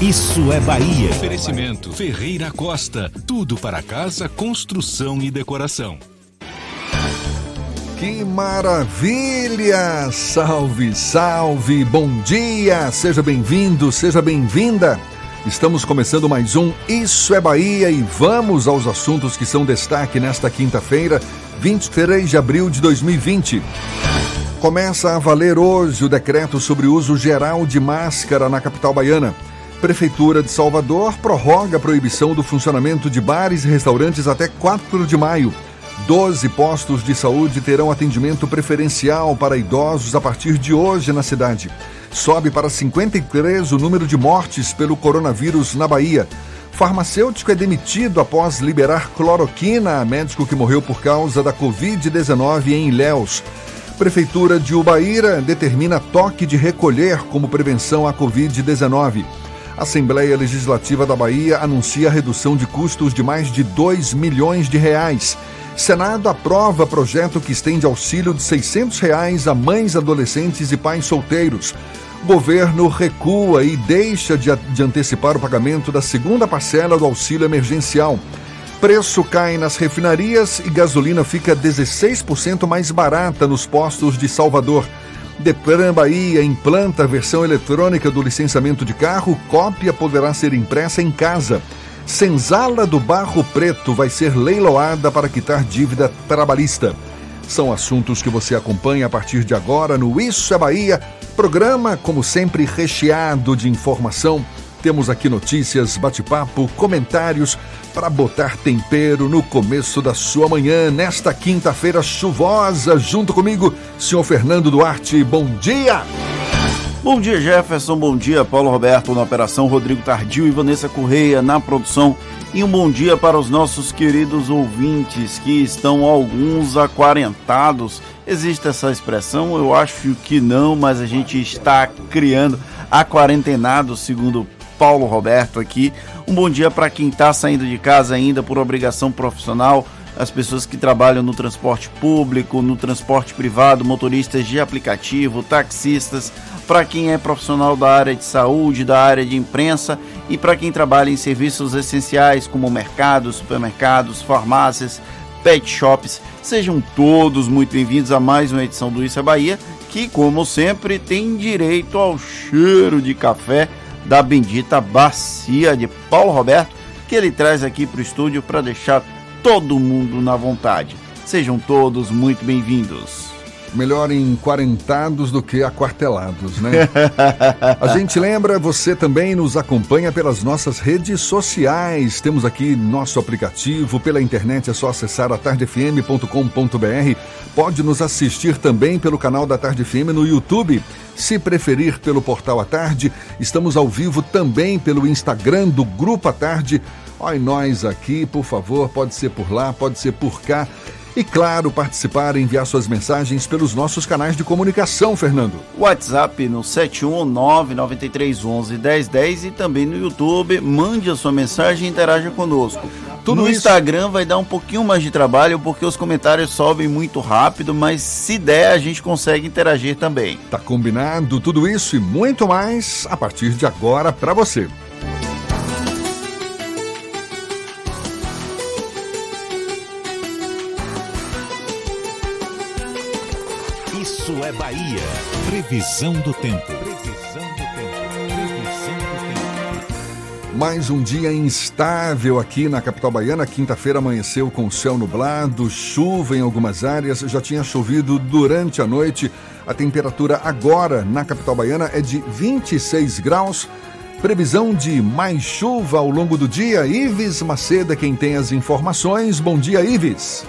Isso é Bahia. Oferecimento Ferreira Costa. Tudo para casa, construção e decoração. Que maravilha! Salve, salve! Bom dia! Seja bem-vindo, seja bem-vinda! Estamos começando mais um Isso é Bahia e vamos aos assuntos que são destaque nesta quinta-feira, 23 de abril de 2020. Começa a valer hoje o decreto sobre uso geral de máscara na capital baiana. Prefeitura de Salvador prorroga a proibição do funcionamento de bares e restaurantes até 4 de maio. Doze postos de saúde terão atendimento preferencial para idosos a partir de hoje na cidade. Sobe para 53 o número de mortes pelo coronavírus na Bahia. Farmacêutico é demitido após liberar cloroquina a médico que morreu por causa da Covid-19 em Ilhéus. Prefeitura de Ubaíra determina toque de recolher como prevenção à Covid-19. A Assembleia Legislativa da Bahia anuncia a redução de custos de mais de 2 milhões de reais. Senado aprova projeto que estende auxílio de 600 reais a mães, adolescentes e pais solteiros. Governo recua e deixa de, de antecipar o pagamento da segunda parcela do auxílio emergencial. Preço cai nas refinarias e gasolina fica 16% mais barata nos postos de Salvador. Depran Bahia implanta a versão eletrônica do licenciamento de carro, cópia poderá ser impressa em casa. Senzala do Barro Preto vai ser leiloada para quitar dívida trabalhista. São assuntos que você acompanha a partir de agora no Isso é Bahia, programa, como sempre, recheado de informação temos aqui notícias, bate-papo, comentários para botar tempero no começo da sua manhã, nesta quinta-feira chuvosa. Junto comigo, senhor Fernando Duarte. Bom dia! Bom dia, Jefferson. Bom dia, Paulo Roberto na operação, Rodrigo Tardio e Vanessa Correia na produção. E um bom dia para os nossos queridos ouvintes que estão alguns aquarentados. Existe essa expressão? Eu acho que não, mas a gente está criando aquarentenados, segundo Paulo Roberto aqui. Um bom dia para quem está saindo de casa ainda por obrigação profissional, as pessoas que trabalham no transporte público, no transporte privado, motoristas de aplicativo, taxistas, para quem é profissional da área de saúde, da área de imprensa e para quem trabalha em serviços essenciais como mercados, supermercados, farmácias, pet shops. Sejam todos muito bem-vindos a mais uma edição do Isso é Bahia, que, como sempre, tem direito ao cheiro de café da bendita bacia de Paulo Roberto, que ele traz aqui para o estúdio para deixar todo mundo na vontade. Sejam todos muito bem-vindos. Melhor em quarentados do que aquartelados, né? A gente lembra, você também nos acompanha pelas nossas redes sociais. Temos aqui nosso aplicativo, pela internet é só acessar atardefm.com.br. Pode nos assistir também pelo canal da Tarde FM no YouTube. Se preferir pelo portal à tarde, estamos ao vivo também pelo Instagram do Grupo à Tarde. Olha nós aqui, por favor, pode ser por lá, pode ser por cá. E claro, participar e enviar suas mensagens pelos nossos canais de comunicação, Fernando. WhatsApp no 71993111010 e também no YouTube. Mande a sua mensagem e interaja conosco. Tudo no isso... Instagram vai dar um pouquinho mais de trabalho porque os comentários sobem muito rápido, mas se der a gente consegue interagir também. Tá combinado tudo isso e muito mais a partir de agora para você. Isso é Bahia. Previsão do tempo. Previsão do tempo. Mais um dia instável aqui na capital baiana. Quinta-feira amanheceu com céu nublado, chuva em algumas áreas, já tinha chovido durante a noite. A temperatura agora na capital baiana é de 26 graus. Previsão de mais chuva ao longo do dia. Ives Maceda, quem tem as informações. Bom dia, Ives.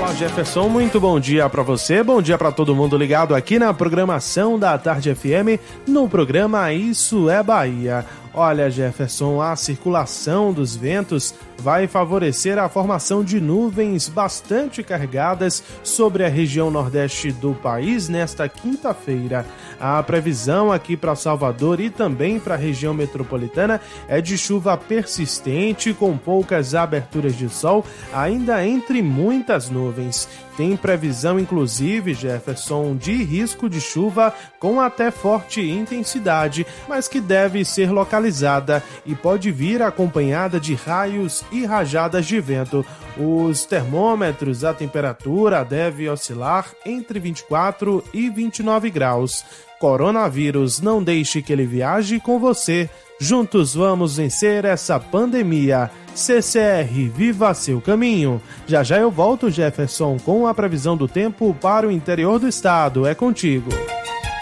Olá, Jefferson. Muito bom dia para você. Bom dia para todo mundo ligado aqui na programação da Tarde FM, no programa Isso é Bahia. Olha, Jefferson, a circulação dos ventos vai favorecer a formação de nuvens bastante carregadas sobre a região nordeste do país nesta quinta-feira. A previsão aqui para Salvador e também para a região metropolitana é de chuva persistente com poucas aberturas de sol, ainda entre muitas nuvens. Tem previsão, inclusive, Jefferson, de risco de chuva com até forte intensidade, mas que deve ser localizada e pode vir acompanhada de raios e rajadas de vento. Os termômetros, a temperatura deve oscilar entre 24 e 29 graus. Coronavírus, não deixe que ele viaje com você. Juntos vamos vencer essa pandemia. CCR, viva seu caminho. Já já eu volto, Jefferson, com a previsão do tempo para o interior do estado. É contigo.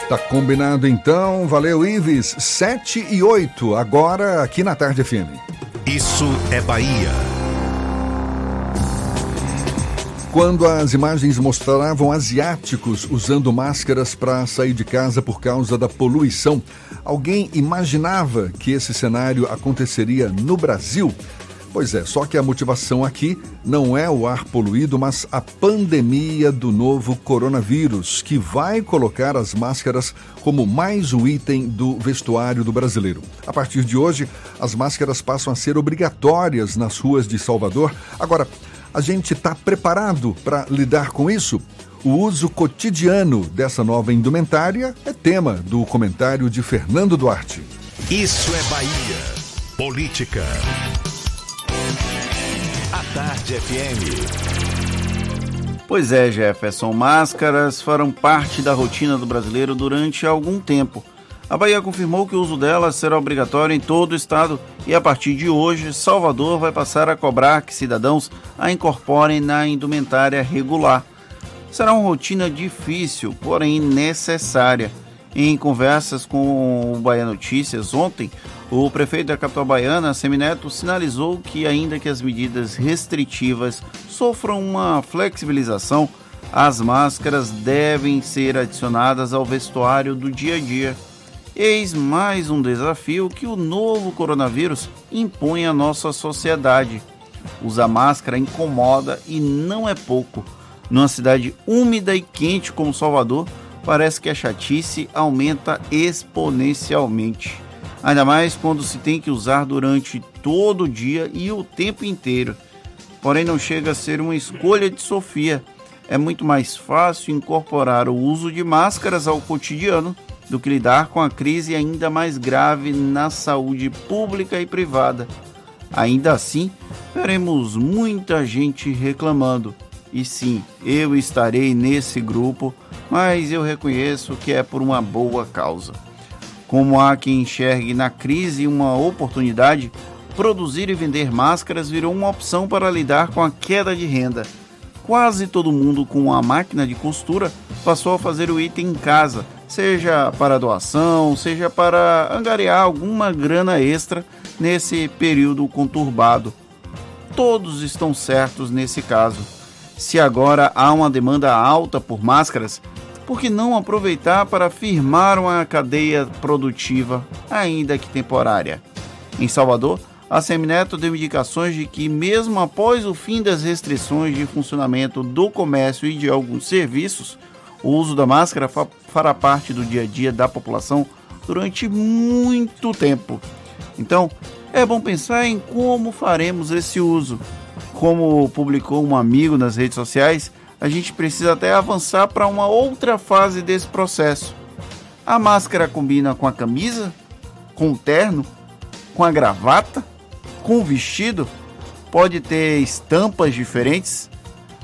Tá combinado então. Valeu, Ives. 7 e 8, agora aqui na Tarde FM. Isso é Bahia. Quando as imagens mostravam asiáticos usando máscaras para sair de casa por causa da poluição, alguém imaginava que esse cenário aconteceria no Brasil? Pois é, só que a motivação aqui não é o ar poluído, mas a pandemia do novo coronavírus, que vai colocar as máscaras como mais um item do vestuário do brasileiro. A partir de hoje, as máscaras passam a ser obrigatórias nas ruas de Salvador. Agora, a gente está preparado para lidar com isso? O uso cotidiano dessa nova indumentária é tema do comentário de Fernando Duarte. Isso é Bahia. Política. A Tarde FM. Pois é, Jefferson, máscaras farão parte da rotina do brasileiro durante algum tempo. A Bahia confirmou que o uso delas será obrigatório em todo o estado e a partir de hoje, Salvador vai passar a cobrar que cidadãos a incorporem na indumentária regular. Será uma rotina difícil, porém necessária. Em conversas com o Bahia Notícias ontem, o prefeito da capital baiana, Semineto, sinalizou que, ainda que as medidas restritivas sofram uma flexibilização, as máscaras devem ser adicionadas ao vestuário do dia a dia. Eis mais um desafio que o novo coronavírus impõe à nossa sociedade. Usar máscara incomoda e não é pouco. Numa cidade úmida e quente como Salvador, parece que a chatice aumenta exponencialmente. Ainda mais quando se tem que usar durante todo o dia e o tempo inteiro. Porém, não chega a ser uma escolha de Sofia. É muito mais fácil incorporar o uso de máscaras ao cotidiano do que lidar com a crise ainda mais grave na saúde pública e privada. Ainda assim, veremos muita gente reclamando. E sim, eu estarei nesse grupo, mas eu reconheço que é por uma boa causa. Como há quem enxergue na crise uma oportunidade, produzir e vender máscaras virou uma opção para lidar com a queda de renda. Quase todo mundo com uma máquina de costura passou a fazer o item em casa seja para doação, seja para angariar alguma grana extra nesse período conturbado. Todos estão certos nesse caso. Se agora há uma demanda alta por máscaras, por que não aproveitar para firmar uma cadeia produtiva, ainda que temporária? Em Salvador, a Semineto deu indicações de que, mesmo após o fim das restrições de funcionamento do comércio e de alguns serviços, o uso da máscara fará parte do dia a dia da população durante muito tempo. Então, é bom pensar em como faremos esse uso. Como publicou um amigo nas redes sociais, a gente precisa até avançar para uma outra fase desse processo. A máscara combina com a camisa, com o terno, com a gravata, com o vestido, pode ter estampas diferentes.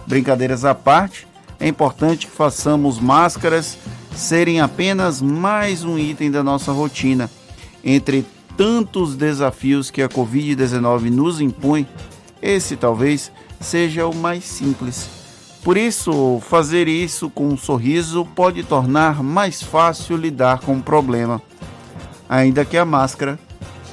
Brincadeiras à parte, é importante que façamos máscaras serem apenas mais um item da nossa rotina. Entre tantos desafios que a Covid-19 nos impõe, esse talvez seja o mais simples. Por isso, fazer isso com um sorriso pode tornar mais fácil lidar com o problema, ainda que a máscara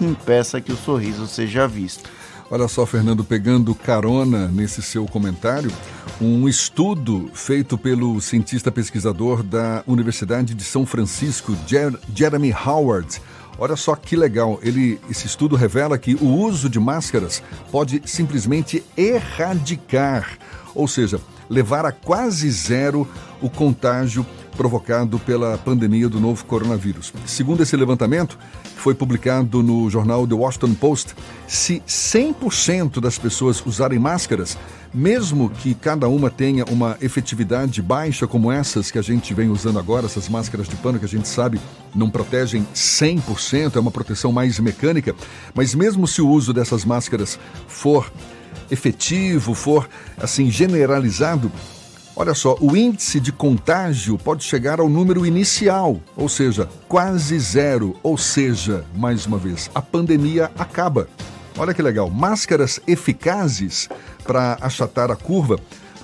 impeça que o sorriso seja visto. Olha só, Fernando, pegando carona nesse seu comentário, um estudo feito pelo cientista pesquisador da Universidade de São Francisco, Jer Jeremy Howard. Olha só que legal, ele, esse estudo revela que o uso de máscaras pode simplesmente erradicar, ou seja, levar a quase zero o contágio provocado pela pandemia do novo coronavírus. Segundo esse levantamento, foi publicado no jornal The Washington Post, se 100% das pessoas usarem máscaras, mesmo que cada uma tenha uma efetividade baixa como essas que a gente vem usando agora, essas máscaras de pano que a gente sabe não protegem 100%, é uma proteção mais mecânica, mas mesmo se o uso dessas máscaras for efetivo, for assim generalizado, Olha só, o índice de contágio pode chegar ao número inicial, ou seja, quase zero. Ou seja, mais uma vez, a pandemia acaba. Olha que legal, máscaras eficazes para achatar a curva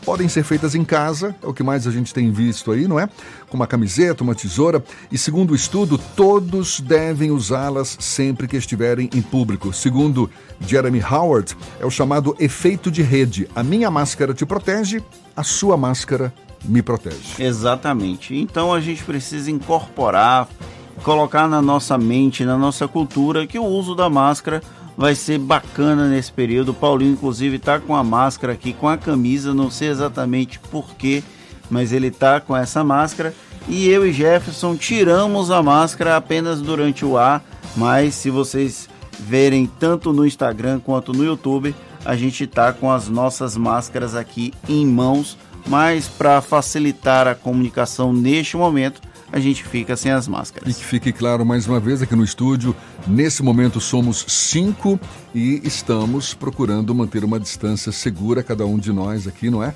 podem ser feitas em casa, é o que mais a gente tem visto aí, não é? Com uma camiseta, uma tesoura, e segundo o estudo, todos devem usá-las sempre que estiverem em público. Segundo Jeremy Howard, é o chamado efeito de rede. A minha máscara te protege, a sua máscara me protege. Exatamente. Então a gente precisa incorporar, colocar na nossa mente, na nossa cultura, que o uso da máscara vai ser bacana nesse período. O Paulinho, inclusive, tá com a máscara aqui, com a camisa, não sei exatamente porquê, mas ele tá com essa máscara. E eu e Jefferson tiramos a máscara apenas durante o ar, mas se vocês verem tanto no Instagram quanto no YouTube, a gente tá com as nossas máscaras aqui em mãos, mas para facilitar a comunicação neste momento, a gente fica sem as máscaras. E que fique claro mais uma vez aqui no estúdio, nesse momento somos cinco e estamos procurando manter uma distância segura, cada um de nós aqui, não é?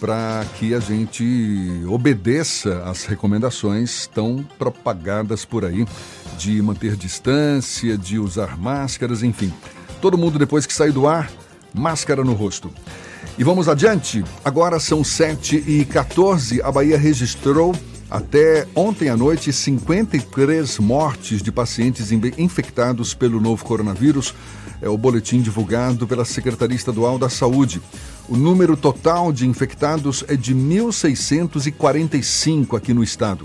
Para que a gente obedeça às recomendações tão propagadas por aí de manter distância, de usar máscaras, enfim. Todo mundo depois que sai do ar, máscara no rosto. E vamos adiante. Agora são 7 e 14 A Bahia registrou até ontem à noite, 53 mortes de pacientes infectados pelo novo coronavírus. É o boletim divulgado pela Secretaria Estadual da Saúde. O número total de infectados é de 1.645 aqui no estado.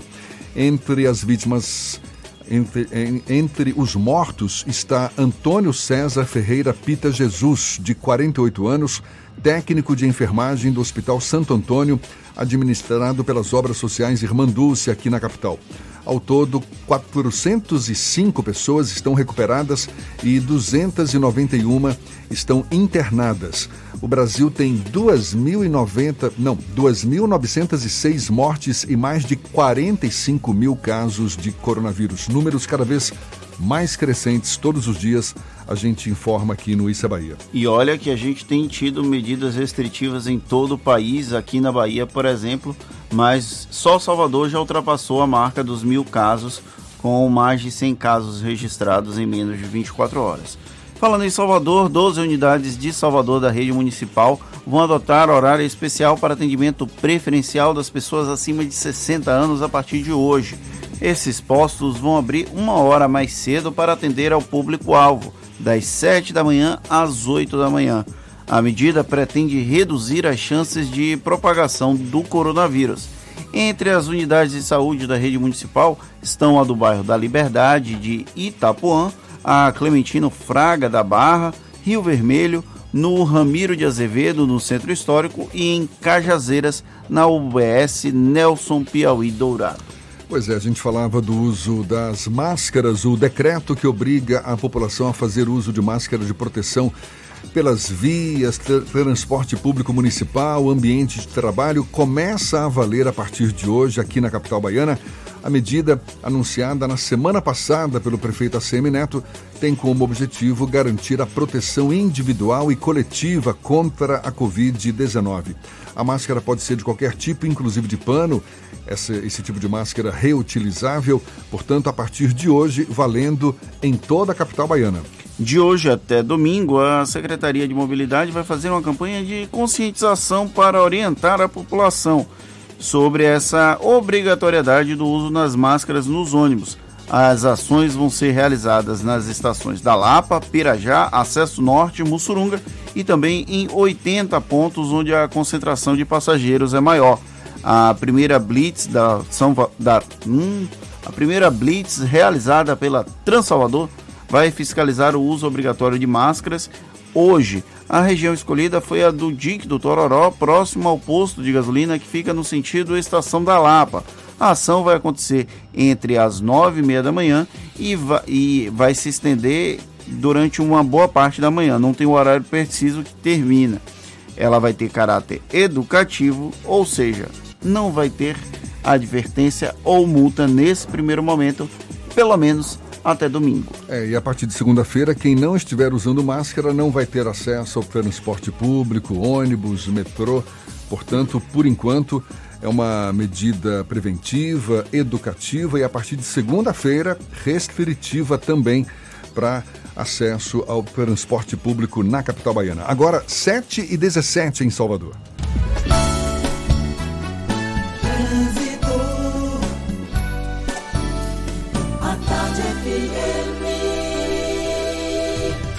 Entre as vítimas entre, entre, os mortos está Antônio César Ferreira Pita Jesus, de 48 anos, técnico de enfermagem do Hospital Santo Antônio, administrado pelas Obras Sociais Irmã Dulce aqui na capital. Ao todo, 405 pessoas estão recuperadas e 291 estão internadas. O Brasil tem 2.090, não, 2.906 mortes e mais de 45 mil casos de coronavírus. Números cada vez mais crescentes todos os dias, a gente informa aqui no Issa Bahia. E olha que a gente tem tido medidas restritivas em todo o país, aqui na Bahia, por exemplo, mas só Salvador já ultrapassou a marca dos mil casos, com mais de 100 casos registrados em menos de 24 horas. Falando em Salvador, 12 unidades de Salvador da rede municipal vão adotar horário especial para atendimento preferencial das pessoas acima de 60 anos a partir de hoje. Esses postos vão abrir uma hora mais cedo para atender ao público-alvo, das 7 da manhã às 8 da manhã. A medida pretende reduzir as chances de propagação do coronavírus. Entre as unidades de saúde da rede municipal estão a do bairro da Liberdade de Itapuã, a Clementino Fraga da Barra, Rio Vermelho, no Ramiro de Azevedo, no Centro Histórico, e em Cajazeiras, na UBS Nelson Piauí Dourado. Pois é, a gente falava do uso das máscaras, o decreto que obriga a população a fazer uso de máscara de proteção pelas vias, transporte público municipal, ambiente de trabalho, começa a valer a partir de hoje aqui na capital baiana. A medida, anunciada na semana passada pelo prefeito ACM Neto, tem como objetivo garantir a proteção individual e coletiva contra a Covid-19. A máscara pode ser de qualquer tipo, inclusive de pano, esse, esse tipo de máscara reutilizável, portanto, a partir de hoje, valendo em toda a capital baiana. De hoje até domingo, a Secretaria de Mobilidade vai fazer uma campanha de conscientização para orientar a população sobre essa obrigatoriedade do uso das máscaras nos ônibus. As ações vão ser realizadas nas estações da Lapa, Pirajá, Acesso Norte, Mussurunga e também em 80 pontos onde a concentração de passageiros é maior. A primeira blitz da São da hum, a primeira blitz realizada pela Transalvador vai fiscalizar o uso obrigatório de máscaras. Hoje, a região escolhida foi a do Dique do Tororó, próximo ao posto de gasolina que fica no sentido Estação da Lapa. A ação vai acontecer entre as nove e meia da manhã e vai, e vai se estender durante uma boa parte da manhã. Não tem o horário preciso que termina. Ela vai ter caráter educativo, ou seja, não vai ter advertência ou multa nesse primeiro momento, pelo menos até domingo. É, e a partir de segunda-feira, quem não estiver usando máscara não vai ter acesso ao transporte público, ônibus, metrô. Portanto, por enquanto, é uma medida preventiva, educativa e a partir de segunda-feira, restritiva também para acesso ao transporte público na capital baiana. Agora, 7 e 17 em Salvador.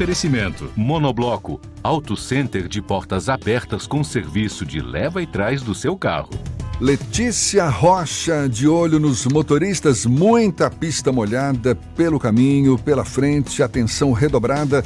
Oferecimento: Monobloco, Auto Center de portas abertas com serviço de leva e trás do seu carro. Letícia Rocha, de olho nos motoristas, muita pista molhada pelo caminho, pela frente, atenção redobrada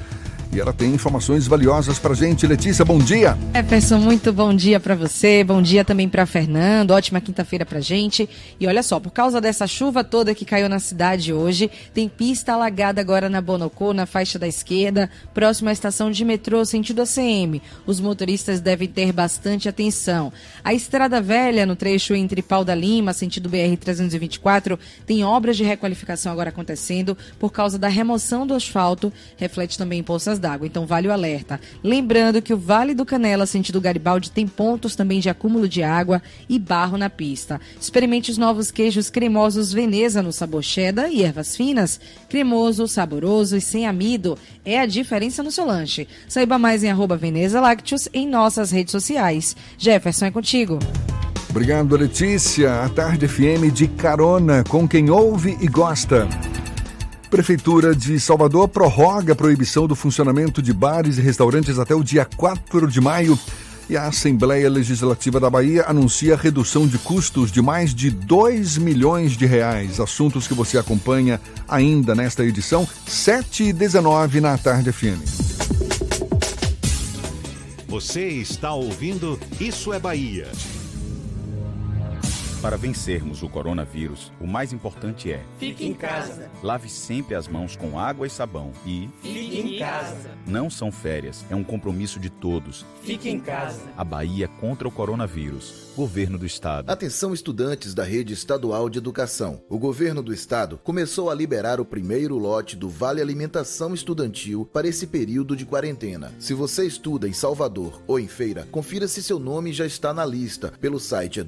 e ela tem informações valiosas para gente. Letícia, bom dia. Jefferson, muito bom dia para você. Bom dia também para Fernando. Ótima quinta-feira para gente. E olha só, por causa dessa chuva toda que caiu na cidade hoje, tem pista alagada agora na Bonocô, na faixa da esquerda, próxima à estação de metrô, sentido ACM. Os motoristas devem ter bastante atenção. A Estrada Velha, no trecho entre Pau da Lima, sentido BR-324, tem obras de requalificação agora acontecendo por causa da remoção do asfalto. Reflete também em poças d'água, então vale o alerta. Lembrando que o Vale do Canela, sentido Garibaldi, tem pontos também de acúmulo de água e barro na pista. Experimente os novos queijos cremosos Veneza no sabor cheddar e ervas finas. Cremoso, saboroso e sem amido. É a diferença no seu lanche. Saiba mais em arroba Veneza Lácteos em nossas redes sociais. Jefferson, é contigo. Obrigado, Letícia. A Tarde FM de carona com quem ouve e gosta. Prefeitura de Salvador prorroga a proibição do funcionamento de bares e restaurantes até o dia 4 de maio. E a Assembleia Legislativa da Bahia anuncia redução de custos de mais de 2 milhões de reais. Assuntos que você acompanha ainda nesta edição, 7 e 19 na Tarde FM. Você está ouvindo Isso é Bahia. Para vencermos o coronavírus, o mais importante é: fique em casa. Lave sempre as mãos com água e sabão e fique em casa. Não são férias, é um compromisso de todos. Fique em casa. A Bahia contra o coronavírus. Governo do Estado. Atenção estudantes da rede estadual de educação. O governo do estado começou a liberar o primeiro lote do Vale Alimentação Estudantil para esse período de quarentena. Se você estuda em Salvador ou em Feira, confira se seu nome já está na lista pelo site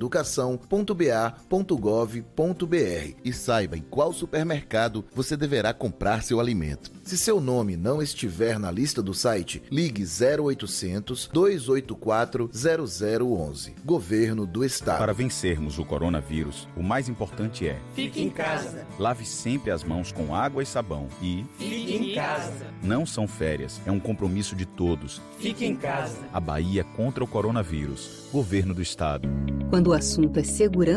educação.ba.gov.br e saiba em qual supermercado você deverá comprar seu alimento. Se seu nome não estiver na lista do site, ligue 0800 284 0011. Governo do Estado. Para vencermos o coronavírus, o mais importante é: fique em casa. Lave sempre as mãos com água e sabão e fique em casa. Não são férias, é um compromisso de todos. Fique em casa. A Bahia contra o coronavírus. Governo do Estado. Quando o assunto é segurança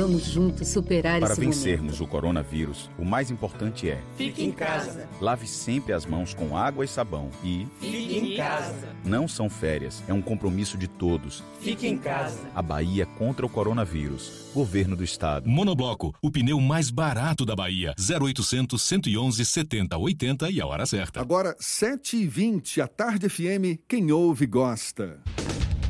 Vamos juntos superar Para esse vencermos momento. o coronavírus, o mais importante é: Fique em casa. lave sempre as mãos com água e sabão e Fique em casa. não são férias, é um compromisso de todos. Fique em casa. A Bahia contra o coronavírus. Governo do Estado. Monobloco, o pneu mais barato da Bahia. 0800 111 70 80 e a hora certa. Agora, 7h20, a Tarde FM, quem ouve gosta.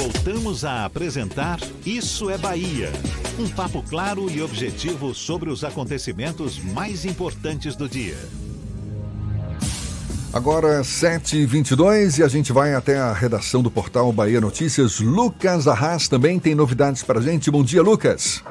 Voltamos a apresentar Isso é Bahia. Um papo claro e objetivo sobre os acontecimentos mais importantes do dia. Agora, 7h22 e a gente vai até a redação do portal Bahia Notícias. Lucas Arras também tem novidades pra gente. Bom dia, Lucas.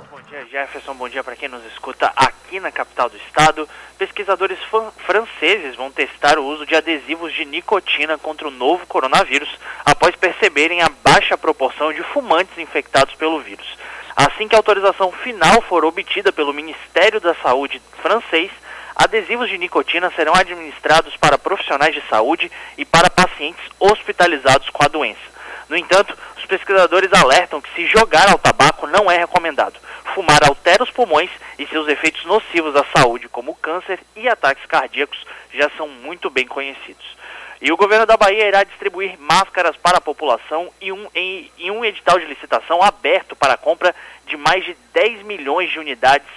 Jefferson. Bom dia para quem nos escuta aqui na capital do estado. Pesquisadores fran- franceses vão testar o uso de adesivos de nicotina contra o novo coronavírus após perceberem a baixa proporção de fumantes infectados pelo vírus. Assim que a autorização final for obtida pelo Ministério da Saúde francês, adesivos de nicotina serão administrados para profissionais de saúde e para pacientes hospitalizados com a doença. No entanto, os pesquisadores alertam que se jogar ao tabaco não é recomendado. Fumar altera os pulmões e seus efeitos nocivos à saúde, como câncer e ataques cardíacos, já são muito bem conhecidos. E o governo da Bahia irá distribuir máscaras para a população em um, em, em um edital de licitação aberto para a compra de mais de 10 milhões de unidades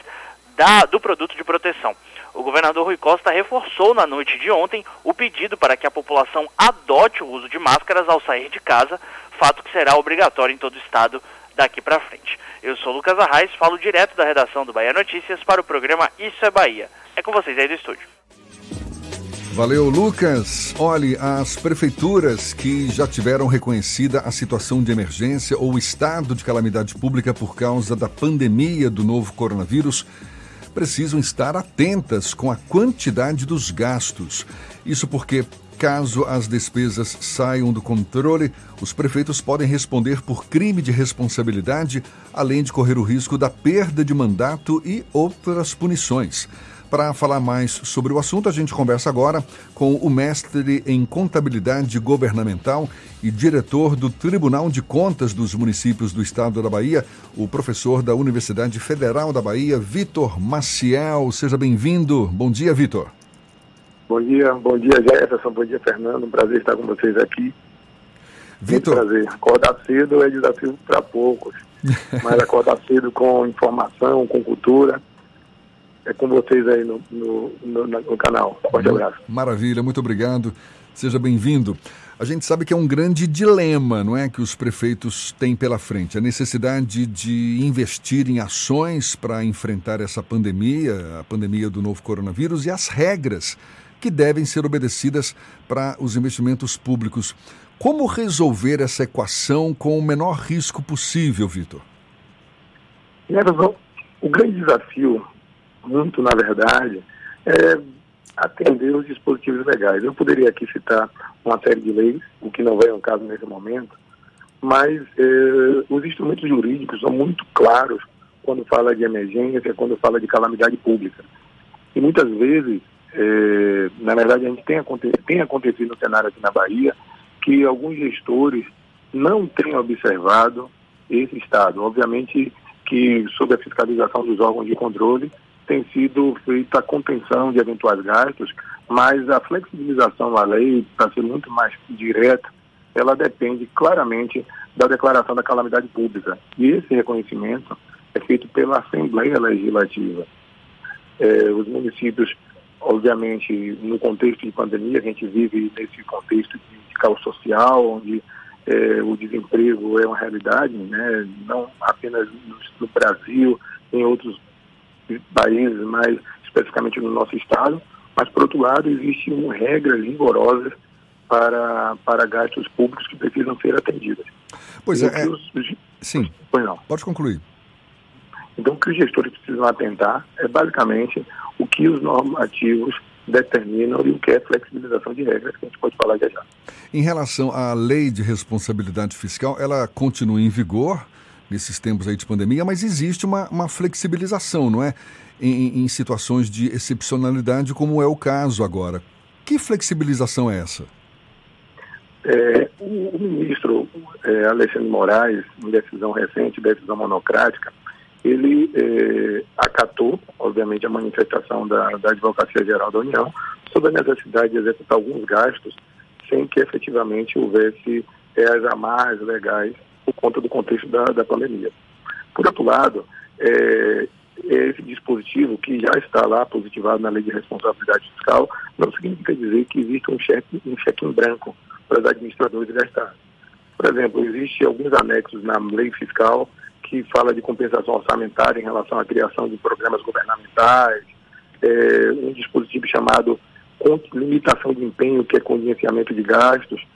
da- do produto de proteção. O governador Rui Costa reforçou na noite de ontem o pedido para que a população adote o uso de máscaras ao sair de casa, fato que será obrigatório em todo o estado daqui para frente. Eu sou Lucas Arraes, falo direto da redação do Bahia Notícias para o programa Isso é Bahia. É com vocês aí do estúdio. Valeu, Lucas. Olhe, as prefeituras que já tiveram reconhecida a situação de emergência ou estado de calamidade pública por causa da pandemia do novo coronavírus precisam estar atentas com a quantidade dos gastos. Isso porque, caso as despesas saiam do controle, os prefeitos podem responder por crime de responsabilidade, além de correr o risco da perda de mandato e outras punições. Para falar mais sobre o assunto, a gente conversa agora com o mestre em contabilidade governamental e diretor do Tribunal de Contas dos Municípios do Estado da Bahia, o professor da Universidade Federal da Bahia, Vitor Maciel. Seja bem-vindo. Bom dia, Vitor. Bom dia, bom dia Jefferson, bom dia Fernando, um prazer estar com vocês aqui. Vitor. Prazer. Acordar cedo é desafio para poucos, mas acordar cedo com informação, com cultura, é com vocês aí no, no, no, no canal. Forte abraço. Maravilha, muito obrigado. Seja bem-vindo. A gente sabe que é um grande dilema, não é, que os prefeitos têm pela frente, a necessidade de investir em ações para enfrentar essa pandemia, a pandemia do novo coronavírus e as regras que devem ser obedecidas para os investimentos públicos. Como resolver essa equação com o menor risco possível, Vitor? O grande desafio, muito na verdade, é atender os dispositivos legais. Eu poderia aqui citar uma série de leis, o que não vem ao caso nesse momento, mas eh, os instrumentos jurídicos são muito claros quando fala de emergência, quando fala de calamidade pública. E muitas vezes, eh, na verdade, a gente tem, aconte tem acontecido no cenário aqui na Bahia que alguns gestores não têm observado esse estado. Obviamente que, sob a fiscalização dos órgãos de controle, tem sido feita a contenção de eventuais gastos, mas a flexibilização da lei, para ser muito mais direta, ela depende claramente da declaração da calamidade pública. E esse reconhecimento é feito pela Assembleia Legislativa. É, os municípios, obviamente, no contexto de pandemia, a gente vive nesse contexto de caos social, onde é, o desemprego é uma realidade, né? não apenas no, no Brasil, em outros países, mas especificamente no nosso estado, mas por outro lado existem regras rigorosas para, para gastos públicos que precisam ser atendidas. Pois E é, é- os- os- sim. Pois não. Pode concluir. Então, o que os gestores precisam atentar é basicamente o que os normativos determinam e o que é flexibilização de regras, que a gente pode falar já já. Em relação à lei de responsabilidade fiscal, ela continua em vigor nesses tempos aí de pandemia, mas existe uma, uma flexibilização, não é? Em, em, situações de excepcionalidade, como é o caso agora. Que flexibilização é essa? É, o, ministro é, Alexandre Moraes, em decisão recente, decisão monocrática, ele é, acatou, obviamente, a manifestação da, da Advocacia Geral da União sobre a necessidade de executar alguns gastos sem que efetivamente houvesse é, as amarras legais por conta do contexto da, da pandemia. Por outro lado, é, esse dispositivo que já está lá positivado na lei de responsabilidade fiscal não significa dizer que existe um cheque, um cheque em branco para os administradores gastar. Por exemplo, existem alguns anexos na lei fiscal que fala de compensação orçamentária em relação à criação de programas governamentais, é, um dispositivo chamado limitação de empenho, que é contingenciamento de gastos,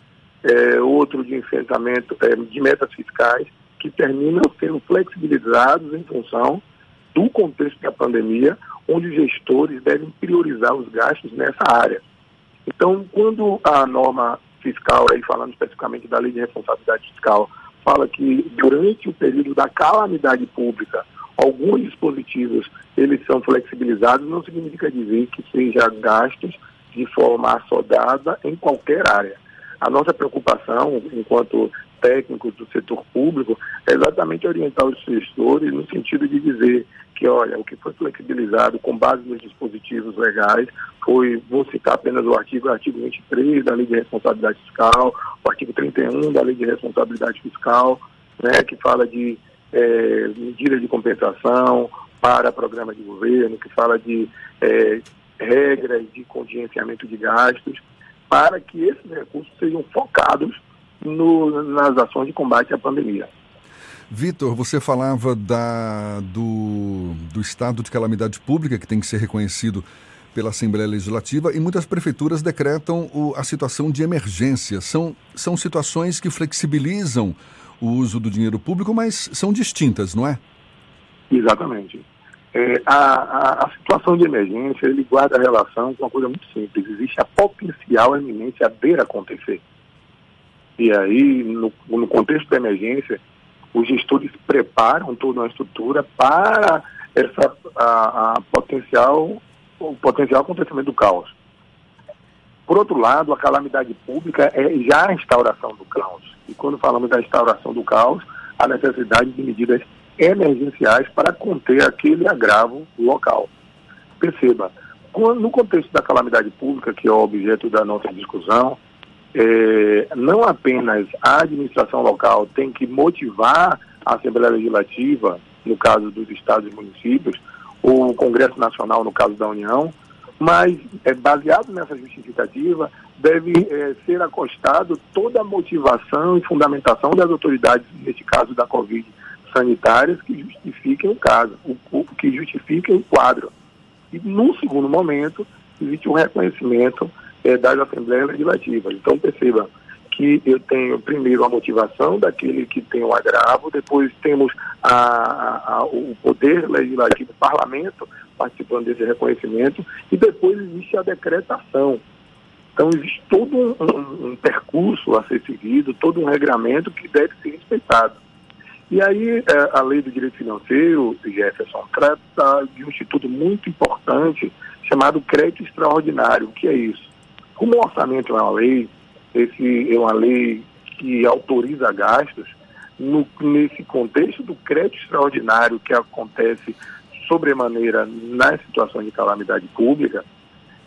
é, outro de enfrentamento é, de metas fiscais, que terminam sendo flexibilizados em função do contexto da pandemia, onde os gestores devem priorizar os gastos nessa área. Então, quando a norma fiscal, aí falando especificamente da lei de responsabilidade fiscal, fala que durante o período da calamidade pública, alguns dispositivos eles são flexibilizados, não significa dizer que seja gastos de forma assodada em qualquer área. A nossa preocupação, enquanto técnicos do setor público, é exatamente orientar os gestores no sentido de dizer que, olha, o que foi flexibilizado com base nos dispositivos legais foi, vou citar apenas o artigo, artigo 23 da Lei de Responsabilidade Fiscal, o artigo 31 da Lei de Responsabilidade Fiscal, né, que fala de é, medidas de compensação para programas de governo, que fala de é, regras de contingenciamento de gastos, para que esses recursos sejam focados no, nas ações de combate à pandemia. Vitor, você falava da, do, do estado de calamidade pública que tem que ser reconhecido pela Assembleia Legislativa e muitas prefeituras decretam o, a situação de emergência. São, são situações que flexibilizam o uso do dinheiro público, mas são distintas, não é? Exatamente. É, a, a, a, situação de emergência ele guarda relação com uma coisa muito simples. Existe a potencial eminência a ver acontecer. E aí, no, no contexto da emergência, os gestores preparam toda uma estrutura para essa a, a potencial o potencial acontecimento do caos. Por outro lado, a calamidade pública é já a instauração do caos. E quando falamos da instauração do caos, a necessidade de medidas emergenciais para conter aquele agravo local. Perceba, no contexto da calamidade pública, que é o objeto da nossa discussão, é, não apenas a administração local tem que motivar a Assembleia Legislativa, no caso dos estados e municípios, ou o Congresso Nacional, no caso da União, mas é, baseado nessa justificativa, deve é, ser acostado toda a motivação e fundamentação das autoridades, neste caso da Covid, sanitárias, que justifiquem o caso, o, o, que justifiquem o quadro. E, num segundo momento, existe um reconhecimento das Assembleias Legislativas. Então, perceba que eu tenho, primeiro, a motivação daquele que tem o agravo, depois temos a, a, o poder legislativo, o parlamento, participando desse reconhecimento, e depois existe a decretação. Então, existe todo um, um, um percurso a ser seguido, todo um regramento que deve ser respeitado. E aí, é, a lei do direito financeiro, Jefferson, trata de um instituto muito importante chamado crédito extraordinário. O que é isso? Como o orçamento é uma lei, esse é uma lei que autoriza gastos, no, nesse contexto do crédito extraordinário que acontece sobremaneira nas situações de calamidade pública,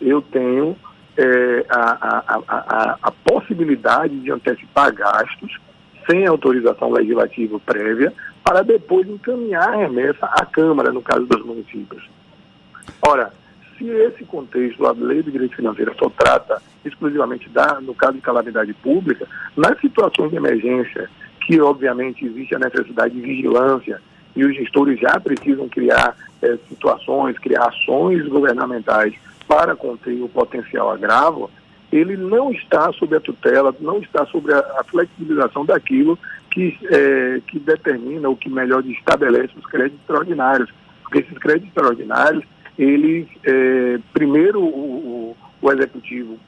eu tenho é, a, a, a, a, possibilidade de antecipar gastos sem autorização legislativa prévia para depois encaminhar a remessa à Câmara, no caso dos municípios. Ora, se esse contexto, a lei do direito financeiro só trata exclusivamente da, no caso de calamidade pública, nas situações de emergência, que obviamente existe a necessidade de vigilância e os gestores já precisam criar é, situações, criar ações governamentais para conter o potencial agravo, ele não está sob a tutela, não está sobre a, a flexibilização daquilo que, é, que determina ou que melhor estabelece os créditos extraordinários. Porque esses créditos extraordinários, eles, é, primeiro o, o executivo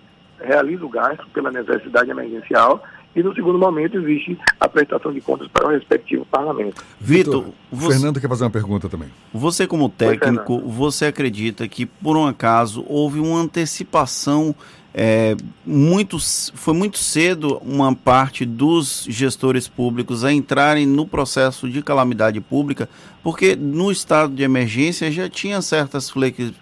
realiza o gasto pela necessidade emergencial e no segundo momento existe a prestação de contas para o respectivo parlamento. Vitor, você... Fernando quer fazer uma pergunta também. Você como técnico, você acredita que por um acaso houve uma antecipação é, muito, foi muito cedo uma parte dos gestores públicos a entrarem no processo de calamidade pública, porque no estado de emergência já tinha certas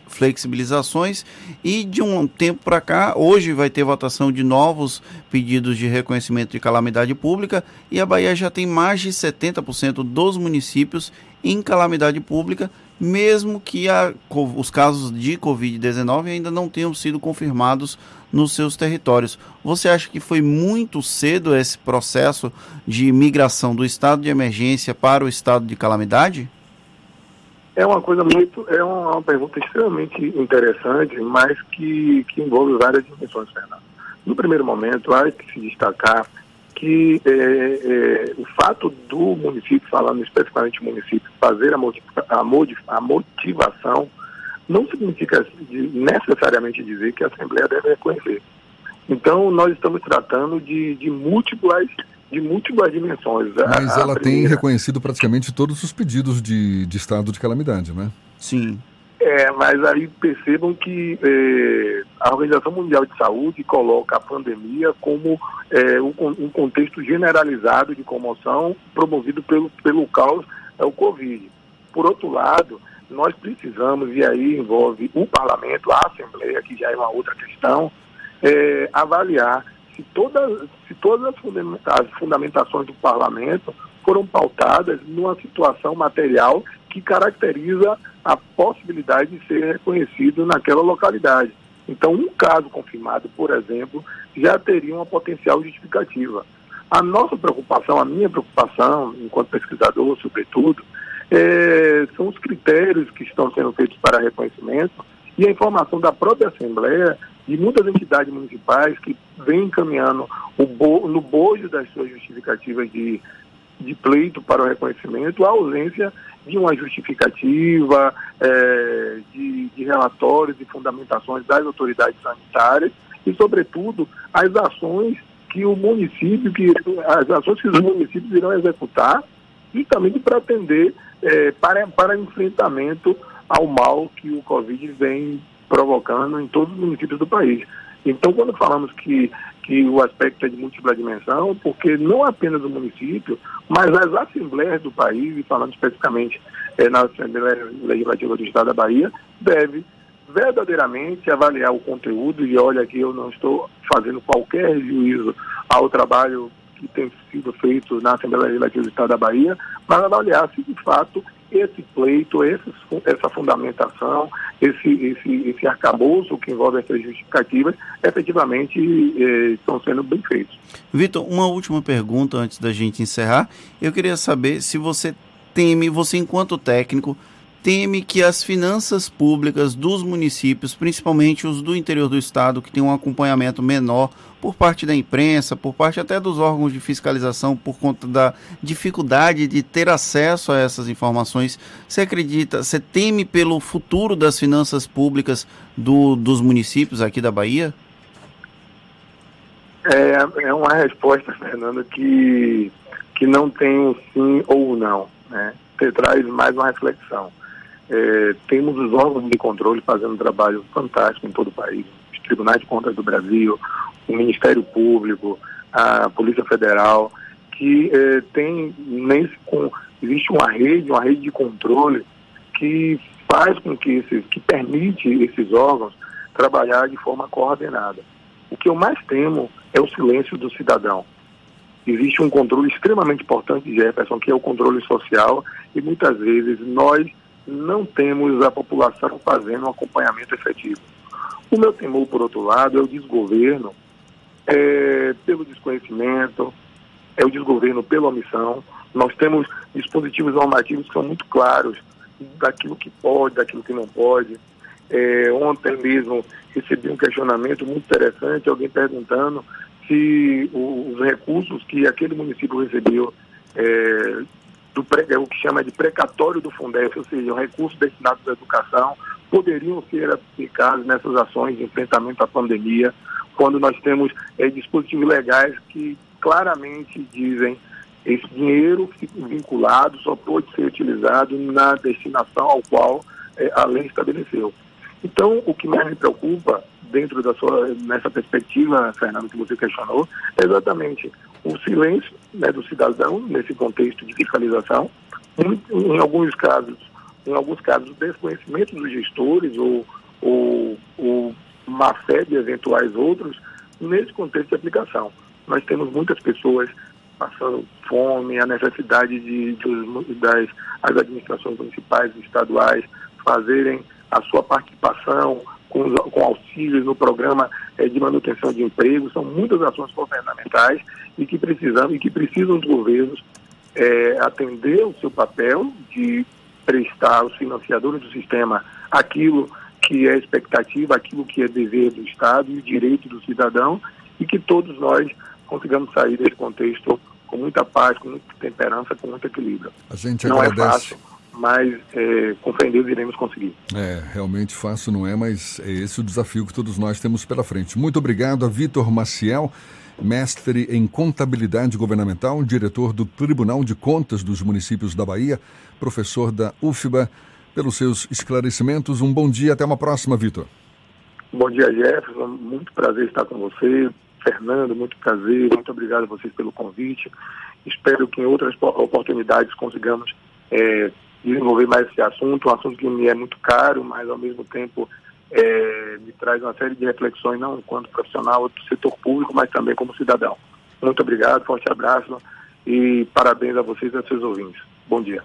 flexibilizações e de um tempo para cá, hoje vai ter votação de novos pedidos de reconhecimento de calamidade pública e a Bahia já tem mais de 70% dos municípios em calamidade pública mesmo que a, os casos de Covid-19 ainda não tenham sido confirmados nos seus territórios. Você acha que foi muito cedo esse processo de migração do estado de emergência para o estado de calamidade? É uma coisa muito, é uma, uma pergunta extremamente interessante, mas que, que envolve várias dimensões, Fernando. No primeiro momento, há que se destacar que é, é, o fato do município, falando especificamente município, fazer a, a, a motivação não significa necessariamente dizer que a Assembleia deve reconhecer. Então, nós estamos tratando de, de múltiplas de múltiplas dimensões. Mas a, ela a tem reconhecido praticamente todos os pedidos de, de estado de calamidade, né? Sim. É, mas aí percebam que é, a Organização Mundial de Saúde coloca a pandemia como é, um, um, contexto generalizado de comoção promovido pelo, pelo caos, é o Covid. Por outro lado, nós precisamos, e aí envolve o parlamento, a Assembleia, que já é uma outra questão, é, avaliar se todas, se todas as fundamentações do parlamento foram pautadas numa situação material que caracteriza a possibilidade de ser reconhecido naquela localidade. Então, um caso confirmado, por exemplo, já teria uma potencial justificativa. A nossa preocupação, a minha preocupação, enquanto pesquisador, sobretudo, é, são os critérios que estão sendo feitos para reconhecimento e a informação da própria Assembleia e muitas entidades municipais que vêm encaminhando bo no bojo das suas justificativas de, de pleito para o reconhecimento a ausência de uma justificativa, é, de, de relatórios e fundamentações das autoridades sanitárias e, sobretudo, as ações que o município, que as ações que os municípios irão executar e também para atender é, para, para enfrentamento ao mal que o Covid vem provocando em todos os municípios do país. Então, quando falamos que, que o aspecto é de múltipla dimensão, porque não apenas o município, mas as assembleias do país, e falando especificamente é, na Assembleia Legislativa do Estado da Bahia, deve verdadeiramente avaliar o conteúdo, e olha que eu não estou fazendo qualquer juízo ao trabalho que tem sido feito na Assembleia Legislativa do Estado da Bahia, mas avaliar se de fato esse pleito, esse, essa fundamentação, esse, esse, esse arcabouço que envolve essas justificativas, efetivamente eh, estão sendo bem feitos. Vitor, uma última pergunta antes da gente encerrar. Eu queria saber se você teme, você enquanto técnico, teme que as finanças públicas dos municípios, principalmente os do interior do estado, que tem um acompanhamento menor por parte da imprensa, por parte até dos órgãos de fiscalização, por conta da dificuldade de ter acesso a essas informações, você acredita, você teme pelo futuro das finanças públicas do, dos municípios aqui da Bahia? É, é uma resposta, Fernando, que, que não tem um sim ou não. Né? Você traz mais uma reflexão é, temos os órgãos de controle fazendo um trabalho fantástico em todo o país. Os tribunais de contas do Brasil, o Ministério Público, a Polícia Federal, que é, tem nesse, com, existe uma rede, uma rede de controle que faz com que esses, que permite esses órgãos trabalhar de forma coordenada. O que eu mais temo é o silêncio do cidadão. Existe um controle extremamente importante, Jefferson, que é o controle social, e muitas vezes nós não temos a população fazendo um acompanhamento efetivo. O meu temor, por outro lado, é o desgoverno é, pelo desconhecimento, é o desgoverno pela omissão. Nós temos dispositivos normativos que são muito claros daquilo que pode, daquilo que não pode. É, ontem mesmo recebi um questionamento muito interessante, alguém perguntando se os recursos que aquele município recebeu é, do é o que chama de precatório do Fundef, ou seja, recursos destinados à educação, poderiam ser aplicados nessas ações de enfrentamento à pandemia, quando nós temos é, dispositivos legais que claramente dizem esse dinheiro vinculado só pode ser utilizado na destinação ao qual é, a lei estabeleceu. Então, o que mais me preocupa dentro da sua nessa perspectiva, Fernando, que você questionou, é exatamente o silêncio né, do cidadão nesse contexto de fiscalização, em, alguns casos, em alguns casos, desconhecimento dos gestores ou, ou má fé de eventuais outros nesse contexto de aplicação. Nós temos muitas pessoas passando fome, a necessidade de, de das as administrações municipais e estaduais fazerem a sua participação com, com auxílios no programa é, de manutenção de emprego, são muitas ações governamentais e que precisam, e que precisam dos governos é, atender o seu papel de prestar aos financiadores do sistema aquilo que é expectativa, aquilo que é dever do Estado e direito do cidadão, e que todos nós consigamos sair desse contexto com muita paz, com muita temperança, com muito equilíbrio. A gente Não agradece. é fácil, mas é, com fé em Deus iremos conseguir. É, realmente fácil não é, mas é esse o desafio que todos nós temos pela frente. Muito obrigado a Vitor Maciel, mestre em contabilidade governamental, diretor do Tribunal de Contas dos Municípios da Bahia, professor da UFBA, pelos seus esclarecimentos. Um bom dia, até uma próxima, Vitor. Bom dia, Jefferson. Muito prazer estar com você. Fernando, muito prazer. Muito obrigado a vocês pelo convite. Espero que em outras oportunidades consigamos é, desenvolver mais esse assunto, um assunto que me é muito caro, mas ao mesmo tempo é, me traz uma série de reflexões, não enquanto profissional do setor público, mas também como cidadão. Muito obrigado, forte abraço e parabéns a vocês e a seus ouvintes. Bom dia.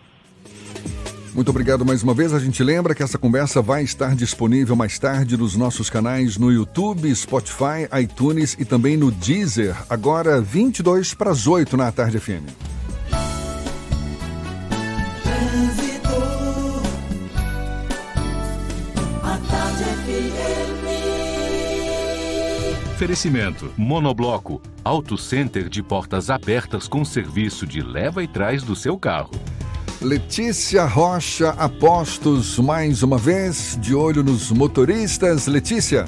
Muito obrigado mais uma vez. A gente lembra que essa conversa vai estar disponível mais tarde nos nossos canais no YouTube, Spotify, iTunes e também no Deezer, agora 22 para as 8 na Tarde FM. Oferecimento: Monobloco, Auto Center de portas abertas com serviço de leva e trás do seu carro. Letícia Rocha Apostos, mais uma vez, de olho nos motoristas. Letícia.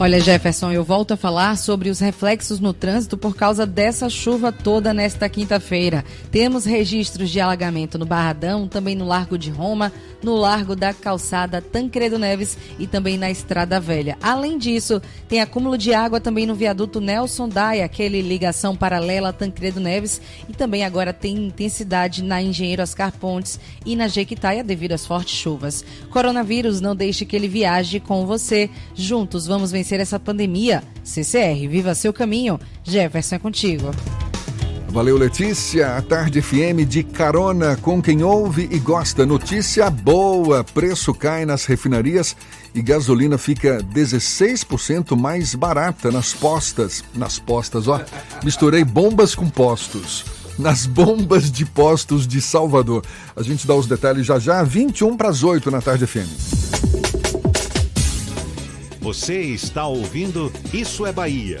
Olha, Jefferson, eu volto a falar sobre os reflexos no trânsito por causa dessa chuva toda nesta quinta-feira. Temos registros de alagamento no Barradão, também no Largo de Roma, no Largo da Calçada Tancredo Neves e também na Estrada Velha. Além disso, tem acúmulo de água também no viaduto Nelson Daia, aquele ligação paralela Tancredo Neves, e também agora tem intensidade na Engenheiro Oscar Pontes e na Jequitaia devido às fortes chuvas. Coronavírus, não deixe que ele viaje com você. Juntos vamos vencer essa pandemia. CCR, viva seu caminho. Jefferson é contigo. Valeu, Letícia. A Tarde FM de carona com quem ouve e gosta. Notícia boa: preço cai nas refinarias e gasolina fica 16% mais barata nas postas. Nas postas, ó. Misturei bombas com postos. Nas bombas de postos de Salvador. A gente dá os detalhes já já, 21 para as 8 na Tarde FM. Você está ouvindo Isso é Bahia.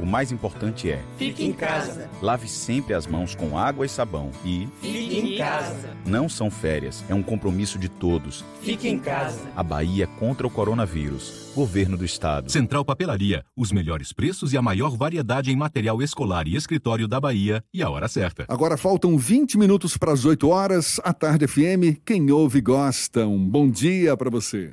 o mais importante é: Fique em casa. Lave sempre as mãos com água e sabão e Fique em casa. Não são férias, é um compromisso de todos. Fique em casa. A Bahia contra o coronavírus. Governo do Estado. Central Papelaria, os melhores preços e a maior variedade em material escolar e escritório da Bahia e a hora certa. Agora faltam 20 minutos para as 8 horas. A Tarde FM, quem ouve gosta. Um bom dia para você.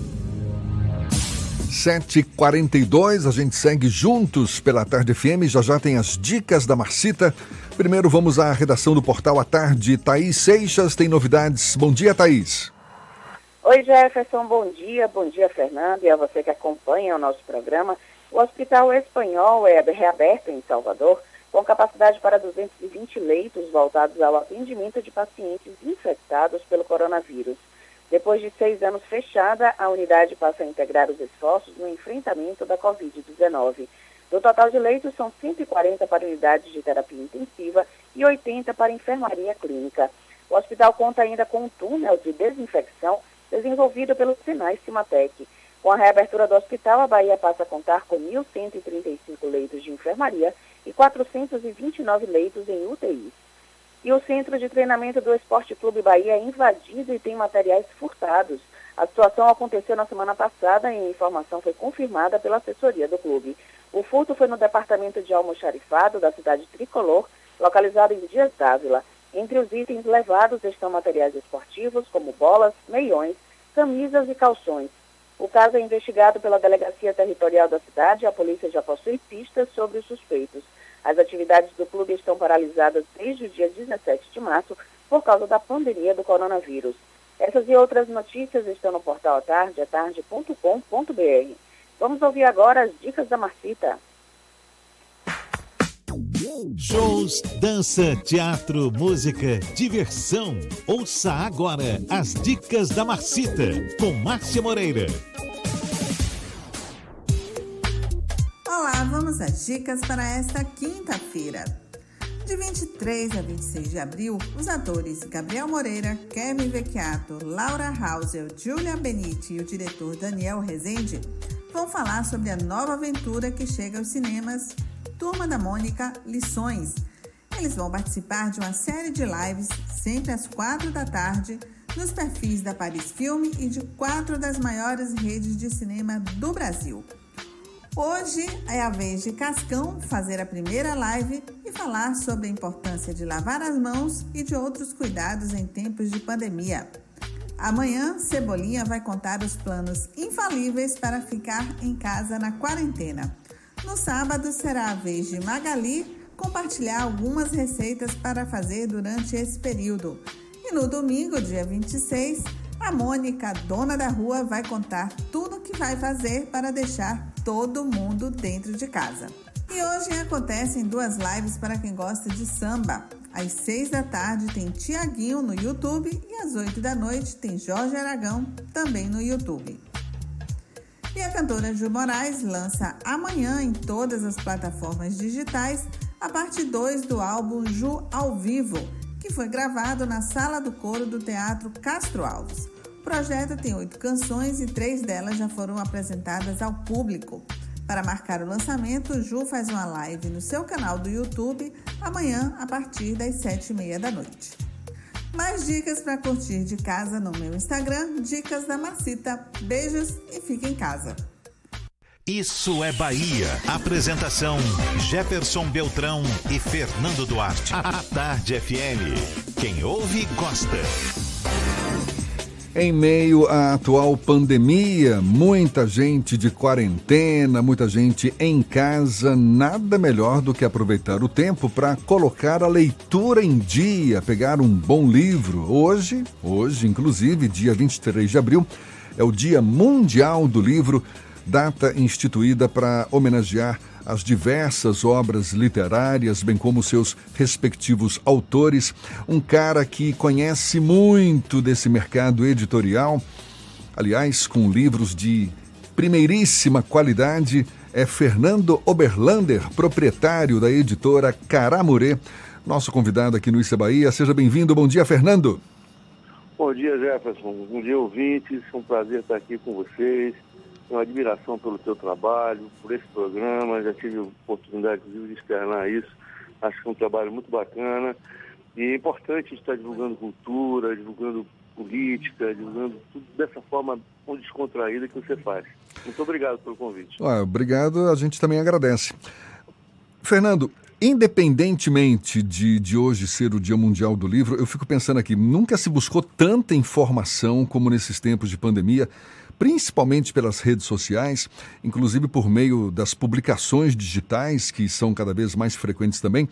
7h42, a gente segue juntos pela Tarde FM. Já já tem as dicas da Marcita. Primeiro vamos à redação do portal à tarde. Thaís Seixas tem novidades. Bom dia, Thaís. Oi, Jefferson. Bom dia. Bom dia, Fernando. E a você que acompanha o nosso programa. O Hospital Espanhol é reaberto em Salvador com capacidade para 220 leitos voltados ao atendimento de pacientes infectados pelo coronavírus. Depois de seis anos fechada, a unidade passa a integrar os esforços no enfrentamento da Covid-19. Do total de leitos, são 140 para unidades de terapia intensiva e 80 para enfermaria clínica. O hospital conta ainda com um túnel de desinfecção desenvolvido pelo Sinai Cimatec. Com a reabertura do hospital, a Bahia passa a contar com 1.135 leitos de enfermaria e 429 leitos em UTI. E o Centro de Treinamento do Esporte Clube Bahia é invadido e tem materiais furtados. A situação aconteceu na semana passada e a informação foi confirmada pela assessoria do clube. O furto foi no departamento de almoxarifado da cidade tricolor, localizado em Dias Dávila. Entre os itens levados estão materiais esportivos, como bolas, meiões, camisas e calções. O caso é investigado pela Delegacia Territorial da cidade e a polícia já possui pistas sobre os suspeitos. As atividades do clube estão paralisadas desde o dia 17 de março por causa da pandemia do coronavírus. Essas e outras notícias estão no portal atarde, atarde.com.br. Vamos ouvir agora as dicas da Marcita. Shows, dança, teatro, música, diversão. Ouça agora as dicas da Marcita com Márcia Moreira. Olá, vamos às dicas para esta quinta-feira. De 23 a 26 de abril, os atores Gabriel Moreira, Kevin Vecchiato, Laura Hauser, Julia Benite e o diretor Daniel Rezende vão falar sobre a nova aventura que chega aos cinemas Turma da Mônica Lições. Eles vão participar de uma série de lives, sempre às quatro da tarde, nos perfis da Paris Filme e de quatro das maiores redes de cinema do Brasil. Hoje é a vez de Cascão fazer a primeira live e falar sobre a importância de lavar as mãos e de outros cuidados em tempos de pandemia. Amanhã, Cebolinha vai contar os planos infalíveis para ficar em casa na quarentena. No sábado será a vez de Magali compartilhar algumas receitas para fazer durante esse período. E no domingo, dia 26, a Mônica, dona da rua, vai contar tudo o que vai fazer para deixar todo mundo dentro de casa. E hoje acontecem duas lives para quem gosta de samba. Às seis da tarde tem Tiaguinho no YouTube e às oito da noite tem Jorge Aragão também no YouTube. E a cantora Ju Moraes lança amanhã em todas as plataformas digitais a parte 2 do álbum Ju ao Vivo, que foi gravado na Sala do Coro do Teatro Castro Alves. O projeto tem oito canções e três delas já foram apresentadas ao público. Para marcar o lançamento, Ju faz uma live no seu canal do YouTube amanhã a partir das sete e meia da noite. Mais dicas para curtir de casa no meu Instagram, Dicas da Macita. Beijos e fique em casa. Isso é Bahia. Apresentação: Jefferson Beltrão e Fernando Duarte. A Tarde FM. Quem ouve, gosta. Em meio à atual pandemia, muita gente de quarentena, muita gente em casa, nada melhor do que aproveitar o tempo para colocar a leitura em dia, pegar um bom livro. Hoje, hoje, inclusive, dia 23 de abril, é o Dia Mundial do Livro, data instituída para homenagear as diversas obras literárias, bem como seus respectivos autores. Um cara que conhece muito desse mercado editorial, aliás, com livros de primeiríssima qualidade, é Fernando Oberlander, proprietário da editora Caramurê, nosso convidado aqui no Issa Bahia. Seja bem-vindo. Bom dia, Fernando. Bom dia, Jefferson. Bom dia, ouvintes. É um prazer estar aqui com vocês tenho admiração pelo teu trabalho, por esse programa, já tive oportunidade, de externar isso. Acho que é um trabalho muito bacana. E é importante estar divulgando cultura, divulgando política, divulgando tudo dessa forma descontraída que você faz. Muito obrigado pelo convite. Obrigado, a gente também agradece. Fernando, independentemente de, de hoje ser o Dia Mundial do Livro, eu fico pensando aqui, nunca se buscou tanta informação como nesses tempos de pandemia principalmente pelas redes sociais, inclusive por meio das publicações digitais, que são cada vez mais frequentes também.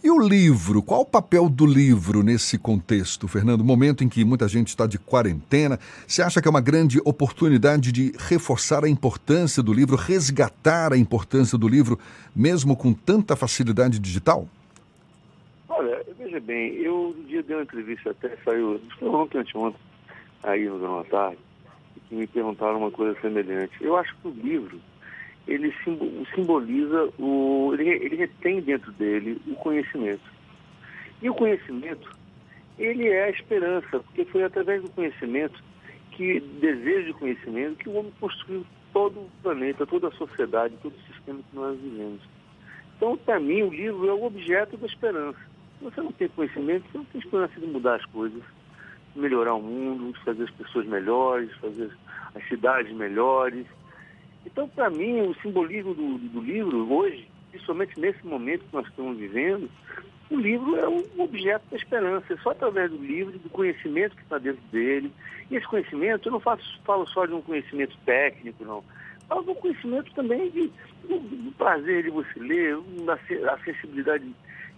E o livro? Qual o papel do livro nesse contexto, Fernando? Momento em que muita gente está de quarentena, você acha que é uma grande oportunidade de reforçar a importância do livro, resgatar a importância do livro, mesmo com tanta facilidade Olha, veja bem, eu um dia dei uma entrevista, até saiu, foi ontem, aí no Jornal Tarde, que me perguntaram uma coisa semelhante. Eu acho que o livro, ele simboliza, o, ele, ele retém dentro dele o conhecimento. E o conhecimento, ele é a esperança, porque foi através do conhecimento, que desejo de conhecimento, que o homem construiu todo o planeta, toda a sociedade, todo o sistema que nós vivemos. Então, para mim, o livro é o objeto da esperança. Se você não tem conhecimento, você não tem esperança de mudar as coisas melhorar o mundo, de fazer as pessoas melhores, fazer as cidades melhores. Então, para mim, o simbolismo do, do, livro hoje, principalmente nesse momento que nós estamos vivendo, o livro é um objeto da esperança. É só através do livro, do conhecimento que está dentro dele. E esse conhecimento, eu não faço, falo só de um conhecimento técnico, não. Falo do conhecimento também de, do, do prazer de você ler, da sensibilidade